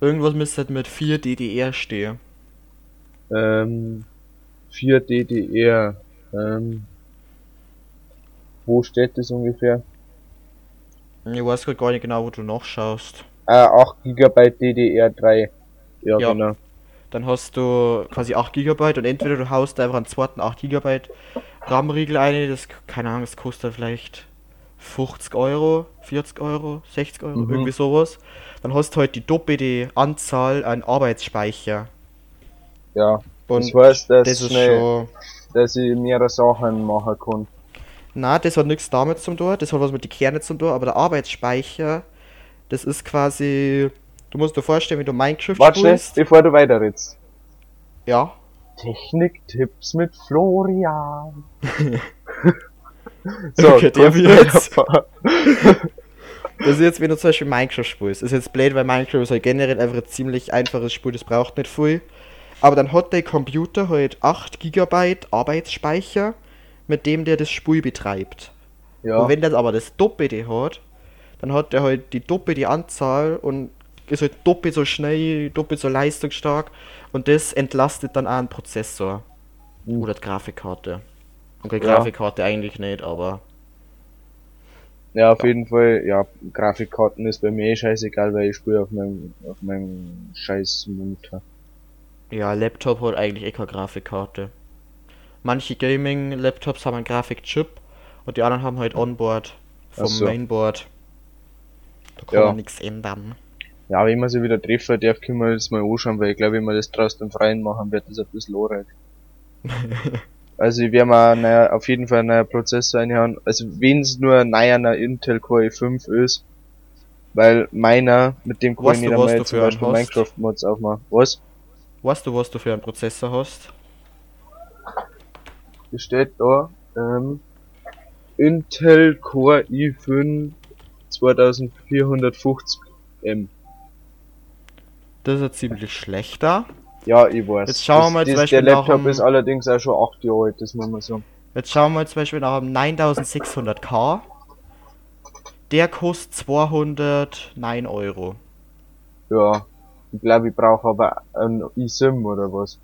Irgendwas müsste halt mit 4 DDR stehen. Ähm, 4 DDR. Ähm, wo steht das ungefähr? Ich weiß gar nicht genau, wo du nachschaust. Ah, 8 GB DDR3. Ja, Ja. genau. Dann hast du quasi 8 GB und entweder du haust einfach einen zweiten 8 GB RAM-Riegel ein, das, keine Ahnung, das kostet vielleicht 50 Euro, 40 Euro, 60 Euro, Mhm. irgendwie sowas. Dann hast du halt die doppelte Anzahl an Arbeitsspeicher. Ja. Und das heißt, dass, das ist schnell, schon. dass ich mehrere Sachen machen kann. Na, das hat nichts damit zu tun, das hat was mit den Kernen zu tun, aber der Arbeitsspeicher, das ist quasi. Du musst dir vorstellen, wenn du Minecraft Warte spielst. bevor du weiter redest. Ja. Techniktipps mit Florian. Okay, der weiter. Das ist jetzt, wenn du zum Beispiel Minecraft spielst. Ist jetzt blöd, weil Minecraft ist halt generell einfach ein ziemlich einfaches Spiel, das braucht nicht viel. Aber dann hat der Computer halt 8 GB Arbeitsspeicher, mit dem der das Spiel betreibt. Ja, Und wenn der aber das Doppelte hat, dann hat der halt die doppelte Anzahl und ist halt doppelt so schnell, doppelt so leistungsstark und das entlastet dann auch einen Prozessor. Mhm. Oder die Grafikkarte. Okay, Ja. Grafikkarte eigentlich nicht, aber. ja, auf jeden Fall, ja, Grafikkarten ist bei mir eh scheißegal, weil ich spiele auf meinem, auf meinem scheiß Monitor. Ja, Laptop hat eigentlich eh keine Grafikkarte. Manche Gaming-Laptops haben einen Grafikchip und die anderen haben halt Onboard vom so. Mainboard. Da kann Ja. man nichts ändern. Ja, wenn man sich wieder treffen darf, können wir das mal anschauen, weil ich glaube, wenn wir das draußen im Freien machen, wird das ein bisschen anregt. also ich werde mal naja, auf jeden Fall einen neuen Prozessor reinhauen. Also wenn es nur ein neuer Intel Core i5 ist, weil meiner, mit dem kann ich was einmal du zum Beispiel? Minecraft-Mods aufmachen. Was? Weißt du, was du für einen Prozessor hast? Das steht da, ähm, Intel Core i5 2450M. Das ist ein ziemlich schlechter. Ja, ich weiß. Jetzt schauen wir mal das, zum das, Beispiel Der Laptop dem- ist allerdings auch schon 8 Jahre alt, das muss man sagen. Jetzt schauen wir zum Beispiel nach einem 9600K. Der kostet 209 Euro. Ja. Ich glaube, ich brauche aber ein eSIM oder was.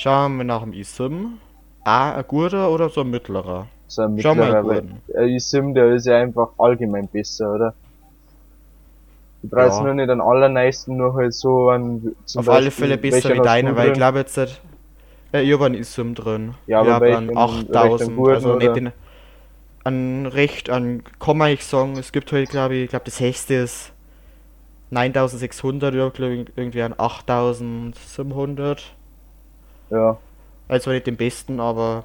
Schauen wir nach dem eSIM. Ah, ein guter oder so ein mittlerer? So ein mal, mittlerer, Gordon. ein eSIM, der ist ja einfach allgemein besser, oder? Du brauchst Ja. nur nicht einen allerneuesten, nur halt so einen, Auf alle Beispiel, Fälle besser wie hast deine, du weil ich glaube jetzt nicht. Ja, ich habe einen eSIM drin. Ja, ich aber habe welchen- einen welchen 8000. guten, Also nicht den. An recht, an kann man ich sagen, es gibt halt, glaube ich, ich glaube das höchste ist 9600, ich glaube irgendwie an 8700. Ja. Also nicht den besten, aber.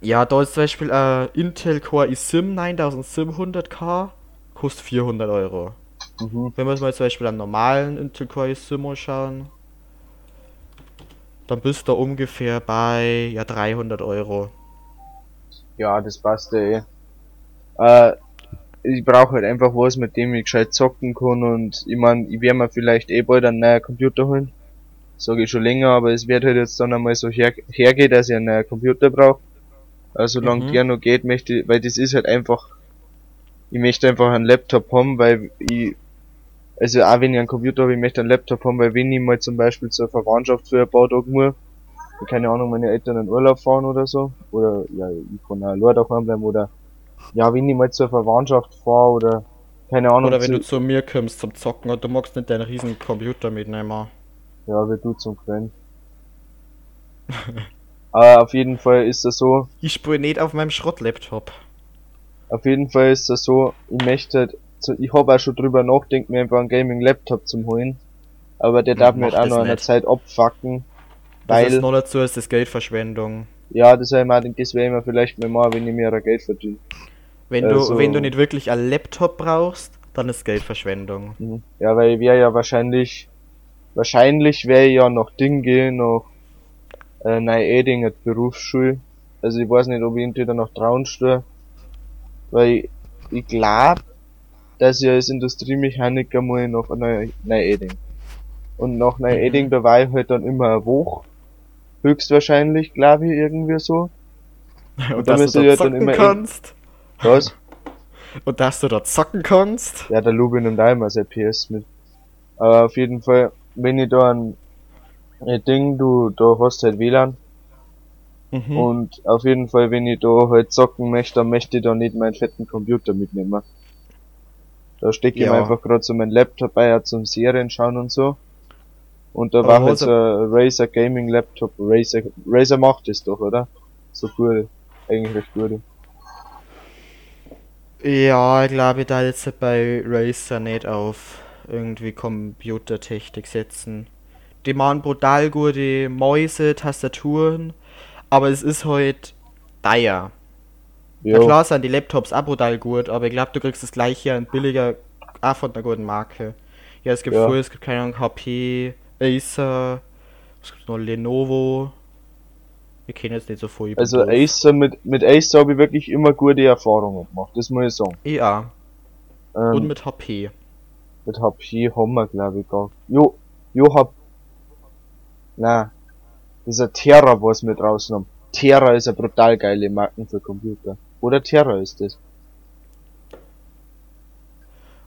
Ja, da ist zum Beispiel ein Intel Core iSIM 9700K, kostet 400 Euro. Mhm. Wenn wir uns mal zum Beispiel einen normalen Intel Core iSIM anschauen, dann bist du ungefähr bei ja 300 Euro. Ja, das passt ja eh. Äh, ich brauche halt einfach was, mit dem ich gescheit zocken kann und ich mein, ich werde mir vielleicht eh bald einen neuen Computer holen. Sage ich schon länger, aber es wird halt jetzt dann einmal so her hergehen, dass ich einen Computer brauche. Also solange Mhm. der noch geht, möchte ich, weil das ist halt einfach, ich möchte einfach einen Laptop haben, weil ich, also auch wenn ich einen Computer habe, ich möchte einen Laptop haben, weil wenn ich mal zum Beispiel zur Verwandtschaft für ein paar Tage muss, keine Ahnung, meine Eltern in Urlaub fahren oder so, oder ja, ich kann auch allein daheim bleiben, oder ja, wenn ich mal zur Verwandtschaft fahre, oder keine Ahnung, Oder wenn du zu mir kommst zum Zocken und du magst nicht deinen riesen Computer mitnehmen. Ja, wie du zum Freund. Aber auf jeden Fall ist das so, Ich spiele nicht auf meinem Schrottlaptop. auf jeden Fall ist das so, ich möchte halt, so, ich habe auch schon drüber nachgedacht, mir einfach einen Gaming-Laptop zum holen, aber der Hm, darf mir auch das noch eine nicht. Zeit abfacken, Das weil, ist noch dazu ist das Geldverschwendung. ja, das habe ich das werde ich mir vielleicht mal machen, wenn ich mir Geld verdiene. Wenn Also- du wenn du nicht wirklich einen Laptop brauchst, dann ist Geldverschwendung. Mhm. Ja, weil ich wäre ja wahrscheinlich, wahrscheinlich wäre ich ja noch Ding gehen, noch äh, Neu-Edinger Berufsschule. Also ich weiß nicht, ob ich entweder noch trauen stehe, weil ich, ich glaube, dass ich als Industriemechaniker mal noch Neu- Neu-Eding. Und nach Neu-Eding, Mhm. da war ich halt dann immer eine Woche. Höchstwahrscheinlich, glaube ich, irgendwie so. Und da dass du dort zocken immer in- kannst. Was? Und dass du dort zocken kannst. Ja, der Lubin nimmt auch immer sein PS mit. Aber auf jeden Fall, wenn ich da ein, ein Ding, du, da hast halt WLAN. Mhm. Und auf jeden Fall, wenn ich da halt zocken möchte, dann möchte ich da nicht meinen fetten Computer mitnehmen. Da stecke ich mir einfach gerade so meinen Laptop bei, ja, zum Serien schauen und so. Und da war halt so ein Razer Gaming Laptop. Razer, Razer macht das doch, oder? So gut. Eigentlich recht gut. Ja, ich glaube, da jetzt bei Razer nicht auf irgendwie Computertechnik setzen. Die machen brutal gute Mäuse, Tastaturen, aber es ist halt teuer. Na Ja, klar sind die Laptops auch brutal gut, aber ich glaube, du kriegst das gleiche und billiger auch von einer guten Marke. Ja, es gibt Ja. viel, es gibt keine Ahnung, HP, Acer, es gibt noch Lenovo. Wir kennen jetzt nicht so viel. also. Acer, mit, mit Acer habe ich wirklich immer gute Erfahrungen gemacht, das muss ich sagen. Ja, Ähm, und mit HP. Mit HP haben wir, glaube ich, gar. Jo, jo, hab. Na, dieser Terra, was draußen haben. Terra ist eine brutal geile Marken für Computer. Oder Terra ist das.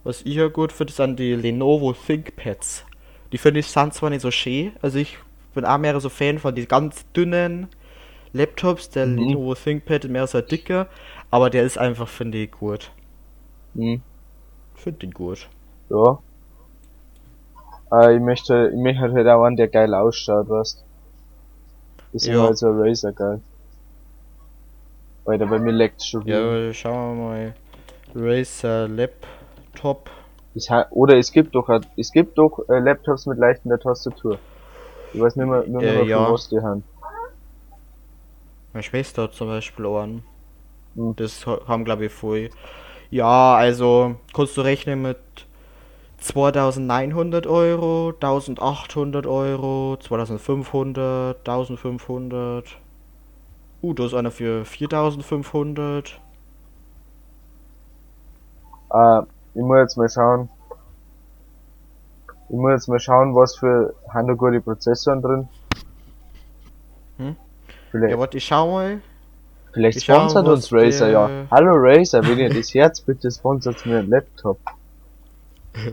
Was ich ja gut finde, sind die Lenovo ThinkPads. Die finde ich sind zwar nicht so schön, also ich bin auch mehr so Fan von den ganz dünnen Laptops. Der Mhm. Lenovo ThinkPad ist mehr so dicker, aber der ist einfach, finde ich, gut. Hm, Finde ihn gut. Ja. Äh, ich möchte, ich möchte halt auch einen, der geil ausschaut, weißt. Deswegen Ja. halt so ein Razer geil. Weil der bei mir leckt schon wieder. Ja, schauen wir mal. Razer Laptop. Ich ha oder es gibt doch, es gibt doch äh, Laptops mit leichter Tastatur. Ich weiß nicht mehr, nicht mehr Äh, ja. was die haben. Meine Schwester hat zum Beispiel an. Hm. Das ha- haben glaube ich voll. Ja, also kannst du rechnen mit 2900 Euro, 1800 Euro, 2500, 1500. Uh, da ist einer für 4500. Äh, ich muss jetzt mal schauen. Ich muss jetzt mal schauen, was für haben da gute Prozessoren drin. Hm? Vielleicht, Ja, warte, ich schau mal. vielleicht ich sponsert uns Razer, ja. Hallo Razer, wenn ihr das Herz bitte sponsert mir einen Laptop.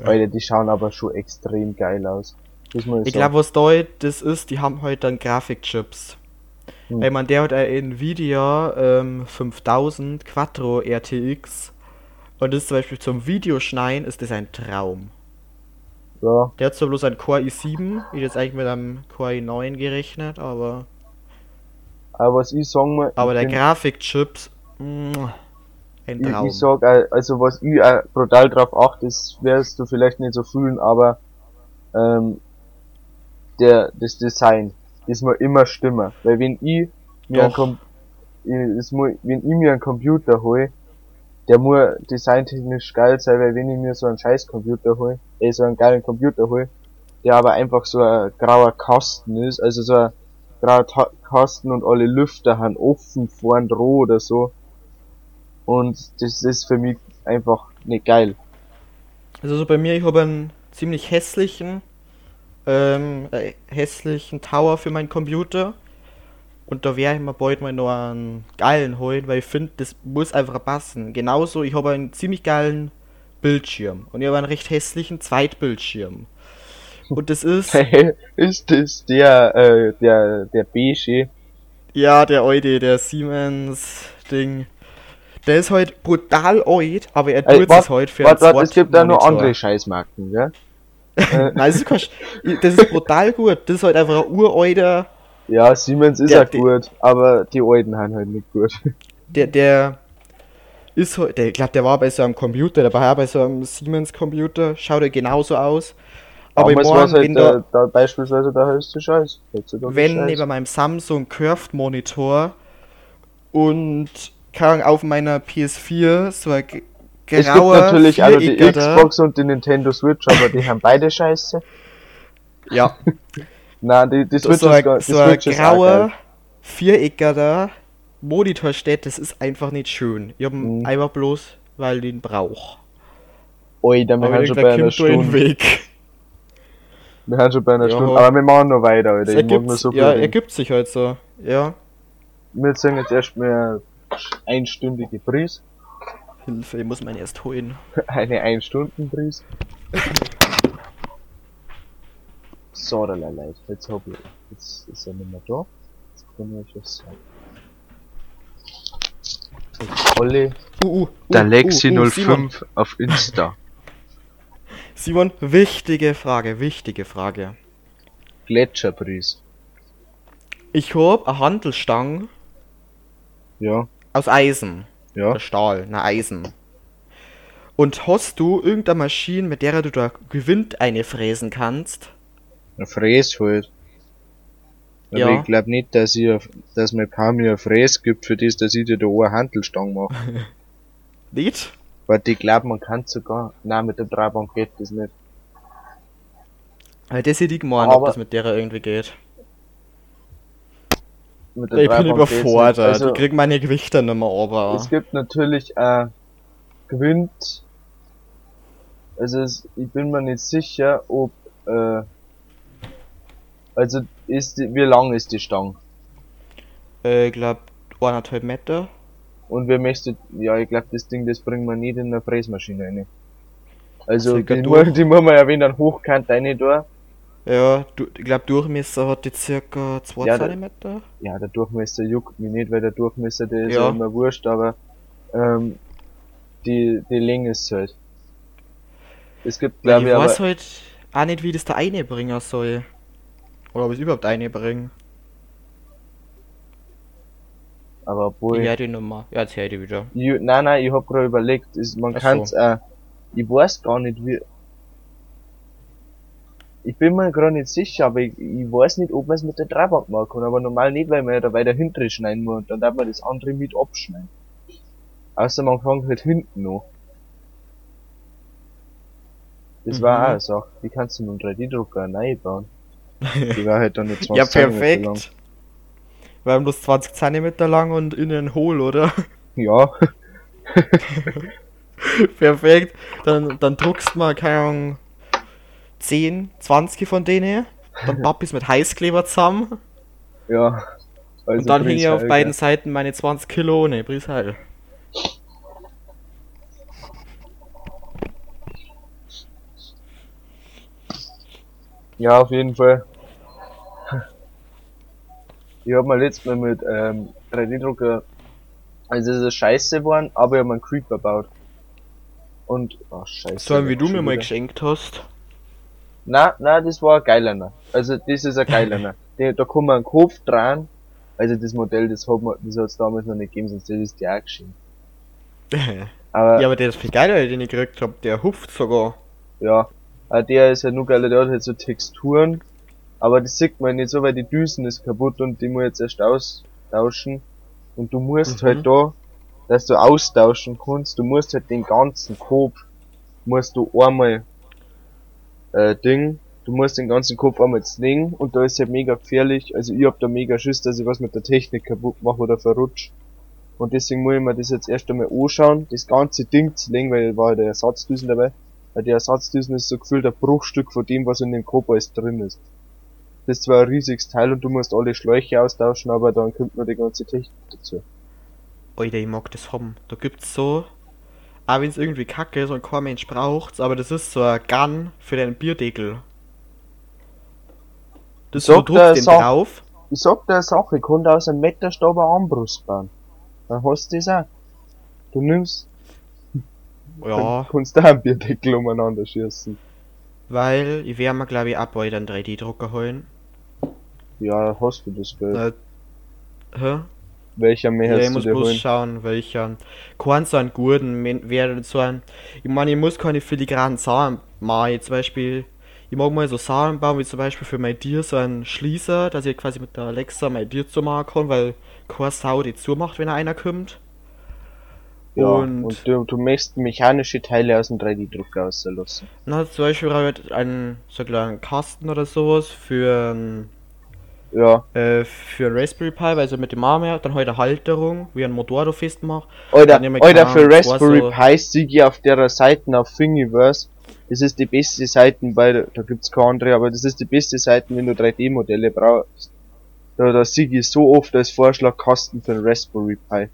Alter, die schauen aber schon extrem geil aus. Ich, Ich glaube, was da das ist, die haben heute dann Grafikchips. Hm. Weil man der hat ein Nvidia ähm, 5000 Quattro RTX und das ist zum Beispiel zum Videoschneiden ist das ein Traum. ja, Der hat zwar bloß ein Core i7, ich hätte jetzt eigentlich mit einem Core i9 gerechnet, aber aber was ich sagen muss, aber der Grafikchips, mm, ein Ich, Traum. ich sag, äh, also was ich äh, brutal drauf achte, das wirst du vielleicht nicht so fühlen, aber ähm, der das Design, das muss immer stimmen. Weil wenn ich mir ein Doch. Com ich, das muss, wenn ich mir einen Computer hol, der muss designtechnisch geil sein, weil wenn ich mir so einen scheiß Computer hol, äh, so einen geilen Computer hol, der aber einfach so ein grauer Kasten ist, also so ein grauer Ta Kasten und alle Lüfter haben offen vorn roh oder so, und das ist für mich einfach nicht geil. Also so bei mir, ich habe einen ziemlich hässlichen, ähm, äh, hässlichen Tower für meinen Computer. Und da werde ich mir bald mal noch einen geilen holen, weil ich finde, das muss einfach passen. Genauso, ich habe einen ziemlich geilen Bildschirm. Und ich habe einen recht hässlichen Zweitbildschirm. Und das ist, ist das der, äh, der, der beige? ja, der alte, der Siemens-Ding. Der ist halt brutal alt, aber er tut wart- es halt für einen warte, es gibt da nur andere Scheißmarken, gell? äh, Nein, das ist, das ist brutal gut. Das ist halt einfach ein uralter. ja, Siemens ist auch gut, aber die alten haben halt nicht gut. Der, der ist halt. Der, ich glaube, der war bei so einem Computer, der war bei so einem Siemens-Computer. Schaut er genauso aus. Aber ich Damals war's halt wenn, der, da, da beispielsweise der höchste Scheiß. Wenn Scheiß. neben meinem Samsung Curved Monitor und Ahnung, auf meiner PS4 so ein es gibt natürlich noch die Xbox und die Nintendo Switch, aber die haben beide Scheiße. Ja, Nein, die, die Switch so ist gar, so ein grauer. Viereckiger Monitor steht, das ist einfach nicht schön. Ich hab ihn Mhm. einfach bloß, weil ich den brauch. Alter, wir Aber haben schon bei einer Stunde. Weg. Wir haben schon bei einer Ja. Stunde, aber wir machen noch weiter, Alter. Ich mag nur so ja, ergibt sich halt so. Ja. wir sagen jetzt erstmal einstündige Pries. Hilfe, ich muss meinen erst holen. Eine Ein-Stunden-Pries. So, da leid. Jetzt hab ich. Jetzt ist er nicht mehr da. Jetzt kann ich was sagen. So, Olli, Uh, uh, Der uh, Lexi uh, uh, Simon, 05 auf Insta. Simon, wichtige Frage, wichtige Frage. Gletscherpries. Ich hab eine Handelstange Ja, aus Eisen. ja. Oder Stahl, na Eisen. Und hast du irgendeine Maschine, mit der du da Gewind einfräsen kannst? Ein Fräs halt. Aber Ja. ich glaub nicht, dass ihr, dass mein Paar mir ein Fräs gibt, für das, dass ich dir da eine Handelstange mache. Nicht? Weil ich glaub, man kann sogar, nein, mit der Dreibank geht das nicht. Weil das hätte ich gemeint, ob das mit der irgendwie geht. Mit der Ich bin überfordert. Also, ich krieg meine Gewichte nicht mehr aber. Es gibt natürlich äh, Gewinnt. Also es, ich bin mir nicht sicher, ob äh, also ist die, wie lang ist die Stange? Äh, ich glaub, eineinhalb Meter. Und wer möchte, ja ich glaube das Ding, das bringen wir nicht in eine Fräsmaschine rein. Also die, mu- die muss man ja wenn dann hochkant rein da. Ja, du, ich glaub, Durchmesser hat die circa 2 Ja, Zentimeter. Ja, der Durchmesser juckt mich nicht, weil der Durchmesser, der ist ja, Ja. immer wurscht, aber ähm, die, die Länge ist halt. Es gibt glaube ich ich aber, weiß halt auch nicht, wie das da einbringen soll. Oder ob ich es überhaupt einbringen. aber obwohl, Ich werde die Nummer. Ja, jetzt höre ich die wieder. Ich, nein, nein, ich hab gerade überlegt, ist, man Ach kann's, so. äh, ich weiß gar nicht wie, ich bin mir gerade nicht sicher, aber ich, ich weiß nicht, ob man es mit der Dreibank machen kann, aber normal nicht, weil man ja da weiter hinten schneiden muss und dann darf man das andere mit abschneiden. Außer man fängt halt hinten an. Das war Mhm. auch eine Sache, die kannst du mit dem 3D-Drucker neu bauen. Die war halt dann nur 20 Ja, Zentimeter lang. perfekt. Wir haben bloß 20 Zentimeter lang und innen hohl, oder? Ja, perfekt. Dann, dann druckst du mal, keine Ahnung, 10, 20 von denen. Dann papp ich's mit Heißkleber zusammen. ja. Also und dann hänge ich auf beiden Helga. Seiten meine 20 Kilo, ne, Briesheil. Ja, auf jeden Fall. Ich hab mal letztes Mal mit ähm, 3D-Drucker, also es ist scheiße geworden, aber ich hab mir einen Creeper gebaut. Und, oh scheiße. So einen wie du mir mal wieder. geschenkt hast. Na, na, das war ein geilerner. Also das ist ein geilerner. Der, da kann man einen Kopf dran. Also das Modell, das hat man, das hat's damals noch nicht gegeben, sonst hätte es dir auch geschenkt. Aber ja, aber der ist viel geiler, den ich gekriegt hab. Der hupft sogar. Ja, äh, der ist halt nur geiler, der hat halt so Texturen, aber das sieht man nicht so, weil die Düsen ist kaputt und die muss jetzt erst austauschen. Und du musst Mhm. halt da, dass du austauschen kannst, du musst halt den ganzen Kopf, musst du einmal, äh, Ding, du musst den ganzen Kopf einmal zwingen und da ist halt mega gefährlich, also ich hab da mega Schiss, dass ich was mit der Technik kaputt mache oder verrutsch. Und deswegen muss ich mir das jetzt erst einmal anschauen, das ganze Ding zu legen, weil da war der Ersatzdüsen dabei. Weil die Ersatzdüsen ist so gefühlt ein Bruchstück von dem, was in dem Kopf alles drin ist. Das ist zwar ein riesiges Teil und du musst alle Schläuche austauschen, aber dann kommt noch die ganze Technik dazu. Alter, ich mag das haben. Da gibt's so, auch wenn's irgendwie kacke ist und kein Mensch braucht's, aber das ist so ein Gun für deinen Bierdeckel. Das du Sagt der druckst den Sa- drauf. Ich sag dir eine Sache, ich kann aus einem Meterstab eine Armbrust bauen. Dann hast du das auch. Du nimmst, Ja, dann kannst du auch einen Bierdeckel umeinander schießen. weil ich werde mir glaube ich ab heute einen 3D-Drucker holen. Ja, hast du das Geld. Äh, hä? Welcher mehr Ja, ich muss bloß holen? schauen, welcher. Kein so einen guten, wäre so ein. Ich meine, ich muss keine filigranen Sachen machen. Zum Beispiel, ich mag mal so Sachen bauen, wie zum Beispiel für mein Tier so einen Schließer, dass ich quasi mit der Alexa mein Tier zumachen kann, weil kein Sau die zumacht, wenn einer kommt. Ja, und- und, du, du möchtest mechanische Teile aus dem 3D-Drucker rauslassen. Na, zum Beispiel halt einen so einen kleinen Kasten oder sowas für ein, Ja. äh, für ein Raspberry Pi, also mit dem Arm her, dann halt eine Halterung, wie ein Motor festmacht. Alter, keine für Raspberry so- Pi ich auf der Seite auf Thingiverse. Das ist die beste Seite bei, der- da gibt's keine andere, aber das ist die beste Seite, wenn du 3D-Modelle brauchst. Da, da ich so oft als Vorschlagkasten für einen Raspberry Pi.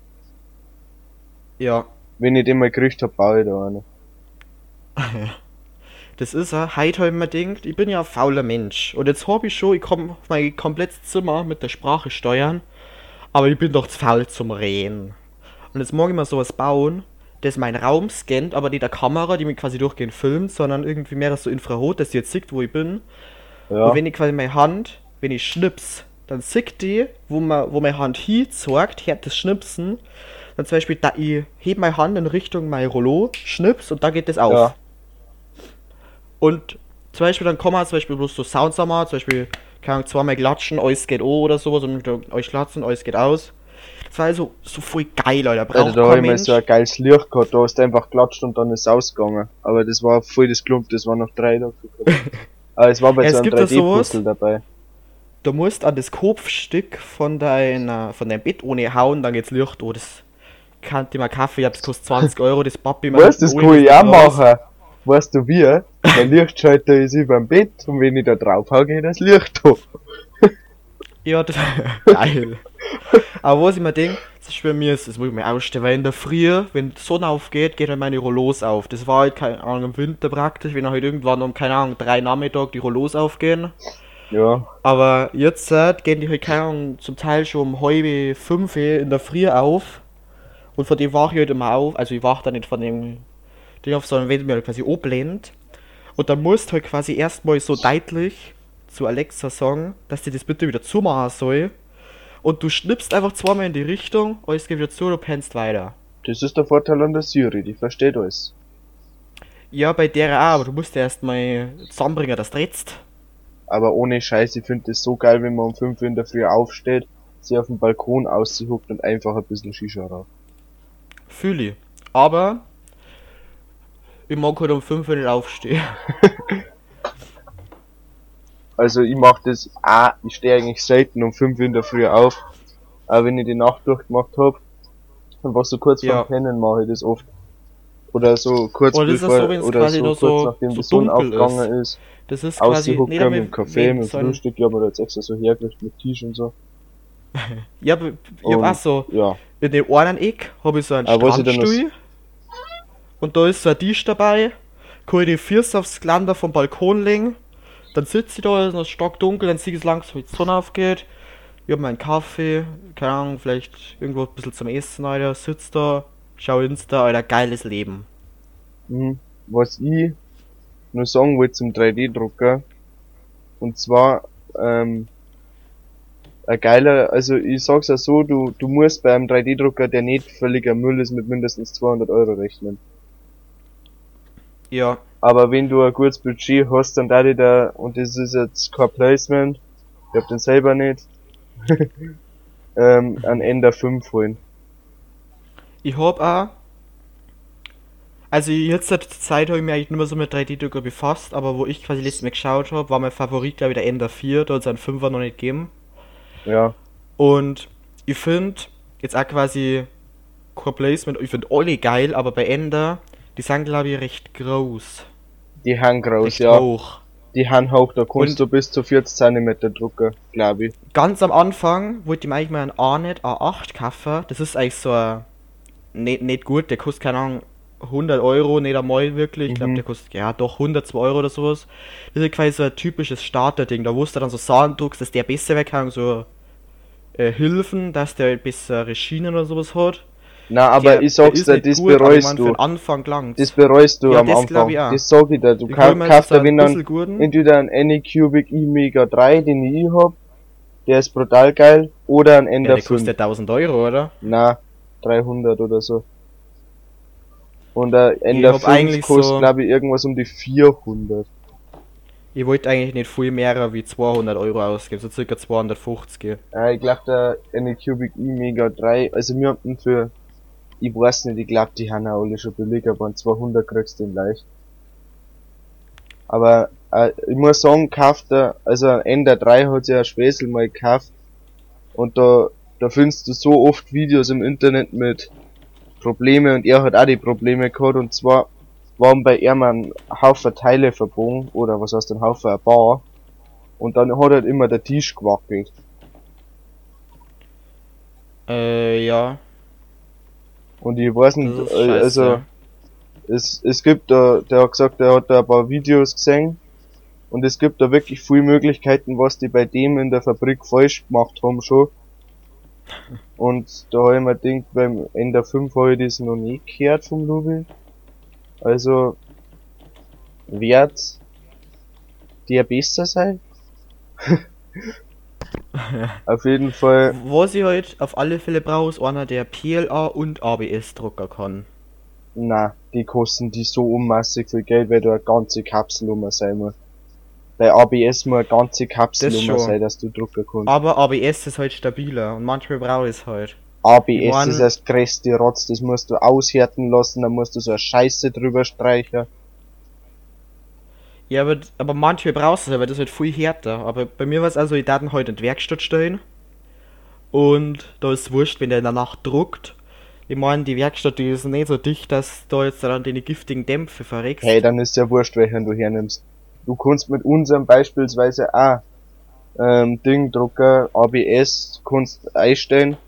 Ja, Wenn ich den mal gekriegt hab, baue ich da eine. das ist er. Heute hab ich mir gedacht, ich bin ja ein fauler Mensch. Und jetzt hab ich schon, ich komm auf mein komplettes Zimmer mit der Sprache steuern. Aber ich bin doch zu faul zum Reden. Und jetzt mag ich mal sowas bauen, das meinen Raum scannt, aber nicht der Kamera, die mich quasi durchgehend filmt, sondern irgendwie mehr das so Infrarot, dass die jetzt sieht, wo ich bin. Ja. Und wenn ich quasi meine Hand, wenn ich schnips, dann sieht die, wo, man, wo meine Hand hinzeigt, hört das Schnipsen. Dann zum Beispiel, da ich heb meine Hand in Richtung mein Rollo, schnips und da geht das auf. Ja. Und zum Beispiel, dann man zum Beispiel bloß so Sounds haben, zum Beispiel, kann man zweimal klatschen, alles geht an oder sowas und euch klatschen, alles geht aus. Das war also so voll geil, Alter. Braucht Alter, da hab kein ich mal Mensch. so ein geiles Licht gehabt, da hast du einfach klatscht und dann ist es ausgegangen. Aber das war voll das Klump, das war noch drei Tage. Aber es war bei Es so einem gibt ja sowas. 3D-Puzzle dabei. Du musst an das Kopfstück von deiner, von deinem Bett ohne hauen, dann geht's Licht. Oh, das kann ich mal Kaffee, das kostet 20 Euro, das Papi Weißt du, das ohne kann ich auch machen. Weißt du wie? Der Lichtschalter ist über dem Bett und wenn ich da drauf hau, geht das Licht hoch. Ja, das geil. Aber was ich mir denke, das ist bei mir, ist, das muss ich mir ausstellen, weil in der Früh, wenn die Sonne aufgeht, geht halt meine Rollos auf. Das war halt, keine Ahnung, im Winter praktisch, wenn halt irgendwann um, keine Ahnung, drei Nachmittag die Rollos aufgehen. Ja. Aber jetzt äh, gehen die halt, keine Ahnung, zum Teil schon um halb fünf in der Früh auf. Und von dem wache ich halt immer auf. Also ich wache da nicht von dem Ding auf, sondern wenn mir halt quasi ablehnt. Und dann musst du halt quasi erstmal so deutlich zu Alexa sagen, dass die das bitte wieder zumachen soll. Und du schnippst einfach zweimal in die Richtung, alles geht wieder zu, du pennst weiter. Das ist der Vorteil an der Siri, die versteht alles. Ja, bei der auch, aber du musst ja erstmal zusammenbringen, dass du redst. Aber ohne Scheiß, ich finde das so geil, wenn man um 5 Uhr in der Früh aufsteht, sie auf dem Balkon aushuckt und einfach ein bisschen Shisha raucht. Fühl ich. Aber ich mag halt um 5 Uhr nicht aufstehen. Also ich mach das auch, ich stehe eigentlich selten um 5 Uhr in der Früh auf. Aber wenn ich die Nacht durchgemacht hab, einfach so kurz Ja. vorm Pennen mache ich das oft. Oder so kurz Oder ist das bevor, so, oder quasi so kurz so- nachdem so die Sonne aufgegangen ist. Das ist quasi nicht mit dem Kaffee, mit ein- Frühstück, ich hab mir da jetzt extra so hergerichtet mit Tisch und so. Ja, aber ich hab auch so, Ja. in dem einen Eck habe ich so einen ich dann noch- Strandstuhl. Und da ist so ein Tisch dabei. Kann ich die Füße aufs Geländer vom Balkon legen. Dann sitze ich da, ist noch stockdunkel, dann ich es langsam, wie die Sonne aufgeht. Ich hab meinen Kaffee, keine Ahnung, vielleicht irgendwo ein bisschen zum Essen, Alter. Sitz da, schau Insta, Alter, geiles Leben. Mhm. Was ich nur sagen wollte zum 3D-Drucker, und zwar, ähm, ein geiler, also ich sag's ja so, du, du musst beim 3D-Drucker, der nicht völliger Müll ist, mit mindestens 200 Euro rechnen. Ja, Aber wenn du ein gutes Budget hast, dann da da, und das ist jetzt kein Placement, ich hab den selber nicht, ähm, ein Ender 5 holen. ich hab auch. Also jetzt zur Zeit habe ich mich eigentlich mehr so mit 3D-Drucker befasst, aber wo ich quasi letztes Mal geschaut habe, war mein Favorit, glaube ich, der Ender 4, da hat es einen 5er noch nicht gegeben. Ja. Und ich finde jetzt auch quasi kein Placement, ich finde alle geil, aber bei Ender, die sind glaube ich recht groß. Die haben groß, recht ja. hoch. Die haben hoch, da kannst Und- du bis zu 40 cm drucken, glaube ich. Ganz am Anfang wollte ich mir eigentlich mal einen A-Net A8 kaufen. Das ist eigentlich so ein, nicht, nicht gut, der kostet keine Ahnung 100 Euro, nicht einmal wirklich. Ich glaube, Mhm. der kostet ja doch 102 Euro oder sowas. Das ist quasi so ein typisches Starterding. Da wusste dann so Sachen druckst, dass der besser weg kann, so äh, Hilfen, dass der bessere Schienen oder sowas hat. Na, aber Der- ich sag's dir, das gut, bereust du. Anfang langt's. Das bereust du Ja, am das Anfang. ich auch. Das sag ich dir. Du Ich kaufst dir wenn ein dann entweder einen Anycubic E-Mega 3, den ich hab, der ist brutal geil, oder ja, Ender der 5. kostet 1000 Euro, oder? Na, 300 oder so. Und der Ender hab 5 eigentlich kostet, so- glaube ich, irgendwas um die 400. Ich wollte eigentlich nicht viel mehr wie 200 Euro ausgeben, so circa 250. Ja, ich glaube, der Anycubic E-Mega 3, also wir haben den für, ich weiß nicht, ich glaube, die haben auch alle schon billig, aber an 200 kriegst du den leicht. Aber, äh, ich muss sagen, kauft der, also Ender 3 hat ja ein Späßel mal gekauft. Und da, da findest du so oft Videos im Internet mit Probleme und er hat auch die Probleme gehabt und zwar waren bei ihm ein Haufen Teile verbogen, oder was heißt ein Haufen, ein Bar. Und dann hat halt immer der Tisch gewackelt. Äh, ja. Und ich weiß nicht, äh, also, es, es gibt da, der hat gesagt, er hat da ein paar Videos gesehen. Und es gibt da wirklich viele Möglichkeiten, was die bei dem in der Fabrik falsch gemacht haben schon. Und da habe ich mir gedacht, beim Ender 5 habe ich das noch nie gehört vom Lubi. Also, wird der besser sein? Auf jeden Fall, Was ich halt auf alle Fälle brauche, ist einer, der PLA und ABS drucker kann. na, die kosten die so unmassig viel Geld, weil da eine ganze Kapselnummer sein muss. Bei ABS muss eine ganze Kapselnummer schon. sein, dass du drucken kannst. Aber ABS ist halt stabiler und manchmal brauche ich es halt. ABS Ich mein- ist das größte Rotz, das musst du aushärten lassen, dann musst du so eine Scheiße drüber streichen. Ja, aber, aber manchmal brauchst du es, weil das ist halt viel härter. Aber bei mir war es also, ich darf ihn heute in die Werkstatt stellen. Und da ist wurscht, wenn der in der Nacht druckt. Ich meine, die Werkstatt, die ist nicht so dicht, dass da jetzt dann die giftigen Dämpfe verreckst. Hey, dann ist ja wurscht, welchen du hernimmst. Du kannst mit unserem beispielsweise auch ähm, Dingdrucker, ABS, kannst einstellen,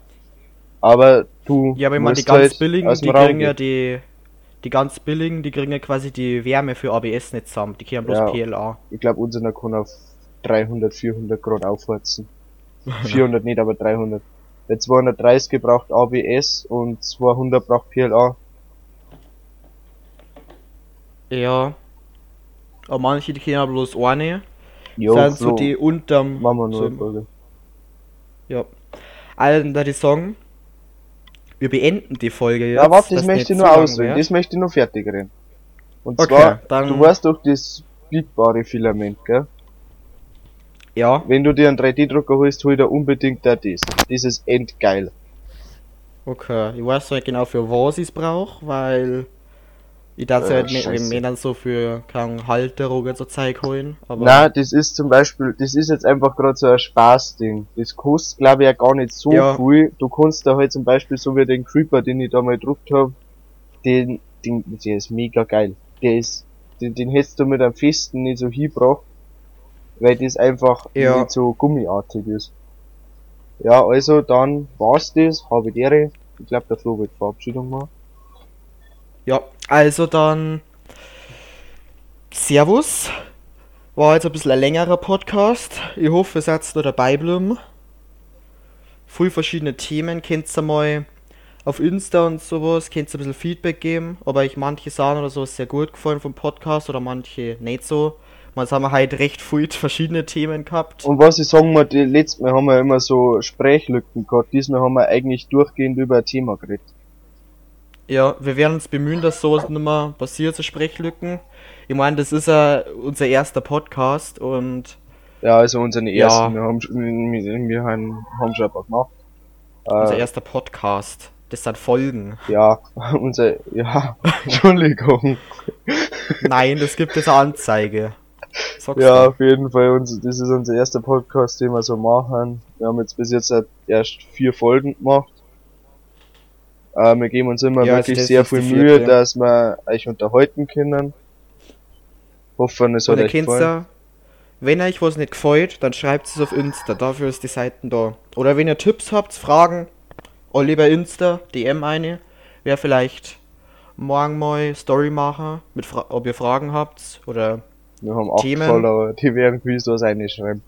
aber du ja, aber ich meine, die ganz halt billigen, die kriegen ja die. Die ganz billigen, die kriegen ja quasi die Wärme für ABS nicht zusammen. Die kriegen bloß Ja. PLA. Ich glaube, unserer kann auf 300, 400 Grad aufheizen. 400 nicht, aber 300. Der 230 braucht ABS und 200 braucht PLA. Ja. Aber manche, die ja bloß eine. Jo, sind so die unterm. machen wir nur so. Ja. Alter, die sagen, wir beenden die Folge jetzt. Ja, warte, möchte ich zu nur ausreden. Das möchte ich nur fertig reden. Und Okay, zwar, dann- du weißt doch das biegbare Filament, gell? Ja, Wenn du dir einen 3D-Drucker holst, hol dir unbedingt da das. Das ist endgeil. okay. Ich weiß nicht genau für was ich es brauche, weil ich das Äh, halt scheiße. mit mir dann so für keine Halterung und so Zeug holen. Aber Na, das ist zum Beispiel, das ist jetzt einfach gerade so ein Spaßding. Das kostet, glaube ich, ja gar nicht so Ja. viel. Du kannst da halt zum Beispiel so wie den Creeper, den ich da mal gedruckt habe, den, den, der ist mega geil. Der ist, den, den hättest du mit einem festen nicht so hingebracht, weil das einfach Ja. nicht so gummiartig ist. Ja, also dann war's das, habe ich Ehre. Ich glaube, der Flo wird Verabschiedung machen. Ja, also dann. Servus. War jetzt ein bisschen ein längerer Podcast. Ich hoffe, ihr seid noch dabei bleiben. Viel verschiedene Themen. Könnt ihr mal auf Insta und sowas, könnt ihr ein bisschen Feedback geben, ob euch manche Sachen oder so sehr gut gefallen vom Podcast oder manche nicht so. Mal haben wir halt recht viel verschiedene Themen gehabt. Und was ich sagen muss, letztes Mal haben wir immer so Sprechlücken gehabt. Diesmal haben wir eigentlich durchgehend über ein Thema geredet. Ja, wir werden uns bemühen, dass sowas nicht mehr passiert, so Sprechlücken. Ich meine, das ist ja unser erster Podcast und Ja, also unsere Ja. ersten. Wir haben, schon- wir, wir haben, haben schon ein paar gemacht. unser Äh, erster Podcast. Das sind Folgen. ja, unser, ja, Entschuldigung. Nein, das gibt eine Anzeige. Sag's Ja, dir. auf jeden Fall, uns, das ist unser erster Podcast, den wir so machen. Wir haben jetzt bis jetzt erst vier Folgen gemacht. Äh, wir geben uns immer Ja, wirklich sehr viel Mühe, vierte. dass wir euch unterhalten können. Hoffen, es hat euch gefallen. ja, wenn euch was nicht gefällt, dann schreibt es auf Insta. Dafür ist die Seiten da. Oder wenn ihr Tipps habt, Fragen, alle bei Insta, DM eine. Wer vielleicht morgen mal Story machen, mit Fra ob ihr Fragen habt. Oder Wir haben acht Themen. Follower, die werden gewiss was reinschreiben.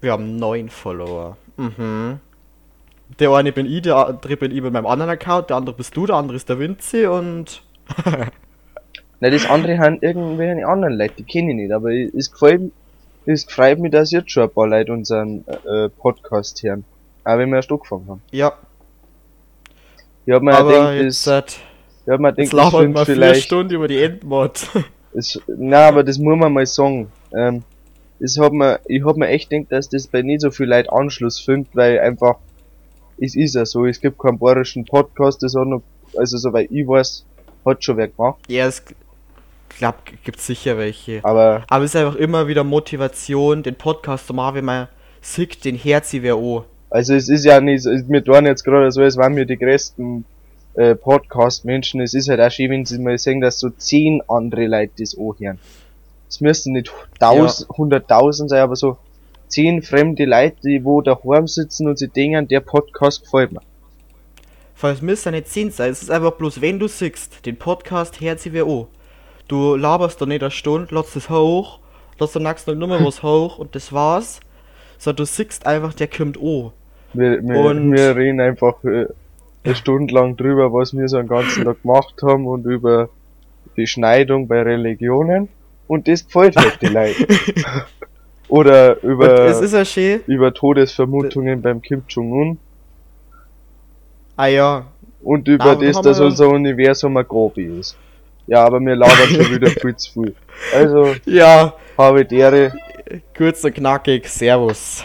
wir haben neun Follower. Mhm. Der eine bin ich, der andere bin ich mit meinem anderen Account, der andere bist du, der andere ist der Vinci und. Na, das andere haben irgendwelche anderen Leute, die kenne ich nicht, aber es gefällt, es freut mich, dass jetzt schon ein paar Leute unseren äh, Podcast hören. Auch wenn wir erst angefangen haben. Ja, Ich hab mir aber gedacht, jetzt, das, ich hab mir jetzt gedacht, das labern wir vier Stunden über die Endmod. es, na, aber das muss man mal sagen, ähm, das hat mir, ich hab mir echt gedacht, dass das bei nicht so viel Leute Anschluss findet, weil einfach, es ist ja so, es gibt keinen bayerischen Podcast, das hat noch, also soweit ich weiß, hat schon wer gemacht, ja, es glaub, gibt sicher welche. aber Aber es ist einfach immer wieder Motivation, den Podcast zu machen, wenn man sieht, den Herz wer an. Also es ist ja nicht, wir tun jetzt gerade so, als wären wir die größten äh, Podcast-Menschen. Es ist halt auch schön, wenn sie mal sehen, dass so zehn andere Leute das anhören. Es müssten nicht tausend, hunderttausend sein, aber so zehn fremde Leute, die wo daheim sitzen und sie denken, der Podcast gefällt mir. Falls müsst ihr nicht sehen sein, es ist einfach bloß, wenn du siehst, den Podcast hört sie wer an. Du laberst da nicht eine Stunde, lässt es hoch, lässt dann nächsten nochmal was hoch und das war's. Sondern du siehst einfach, der kommt an. Wir, wir, Und- wir reden einfach äh, eine Stunde lang drüber, was wir so einen ganzen Tag gemacht haben und über Beschneidung bei Religionen. Und das gefällt halt die Leute. Oder über, über Todesvermutungen beim Kim Jong-un. Ah ja, Und über aber das, dass unser Universum ein Grobi ist. Ja, aber wir labern schon wieder viel zu viel. Also, ja, habe die Ehre. kurz und knackig, Servus.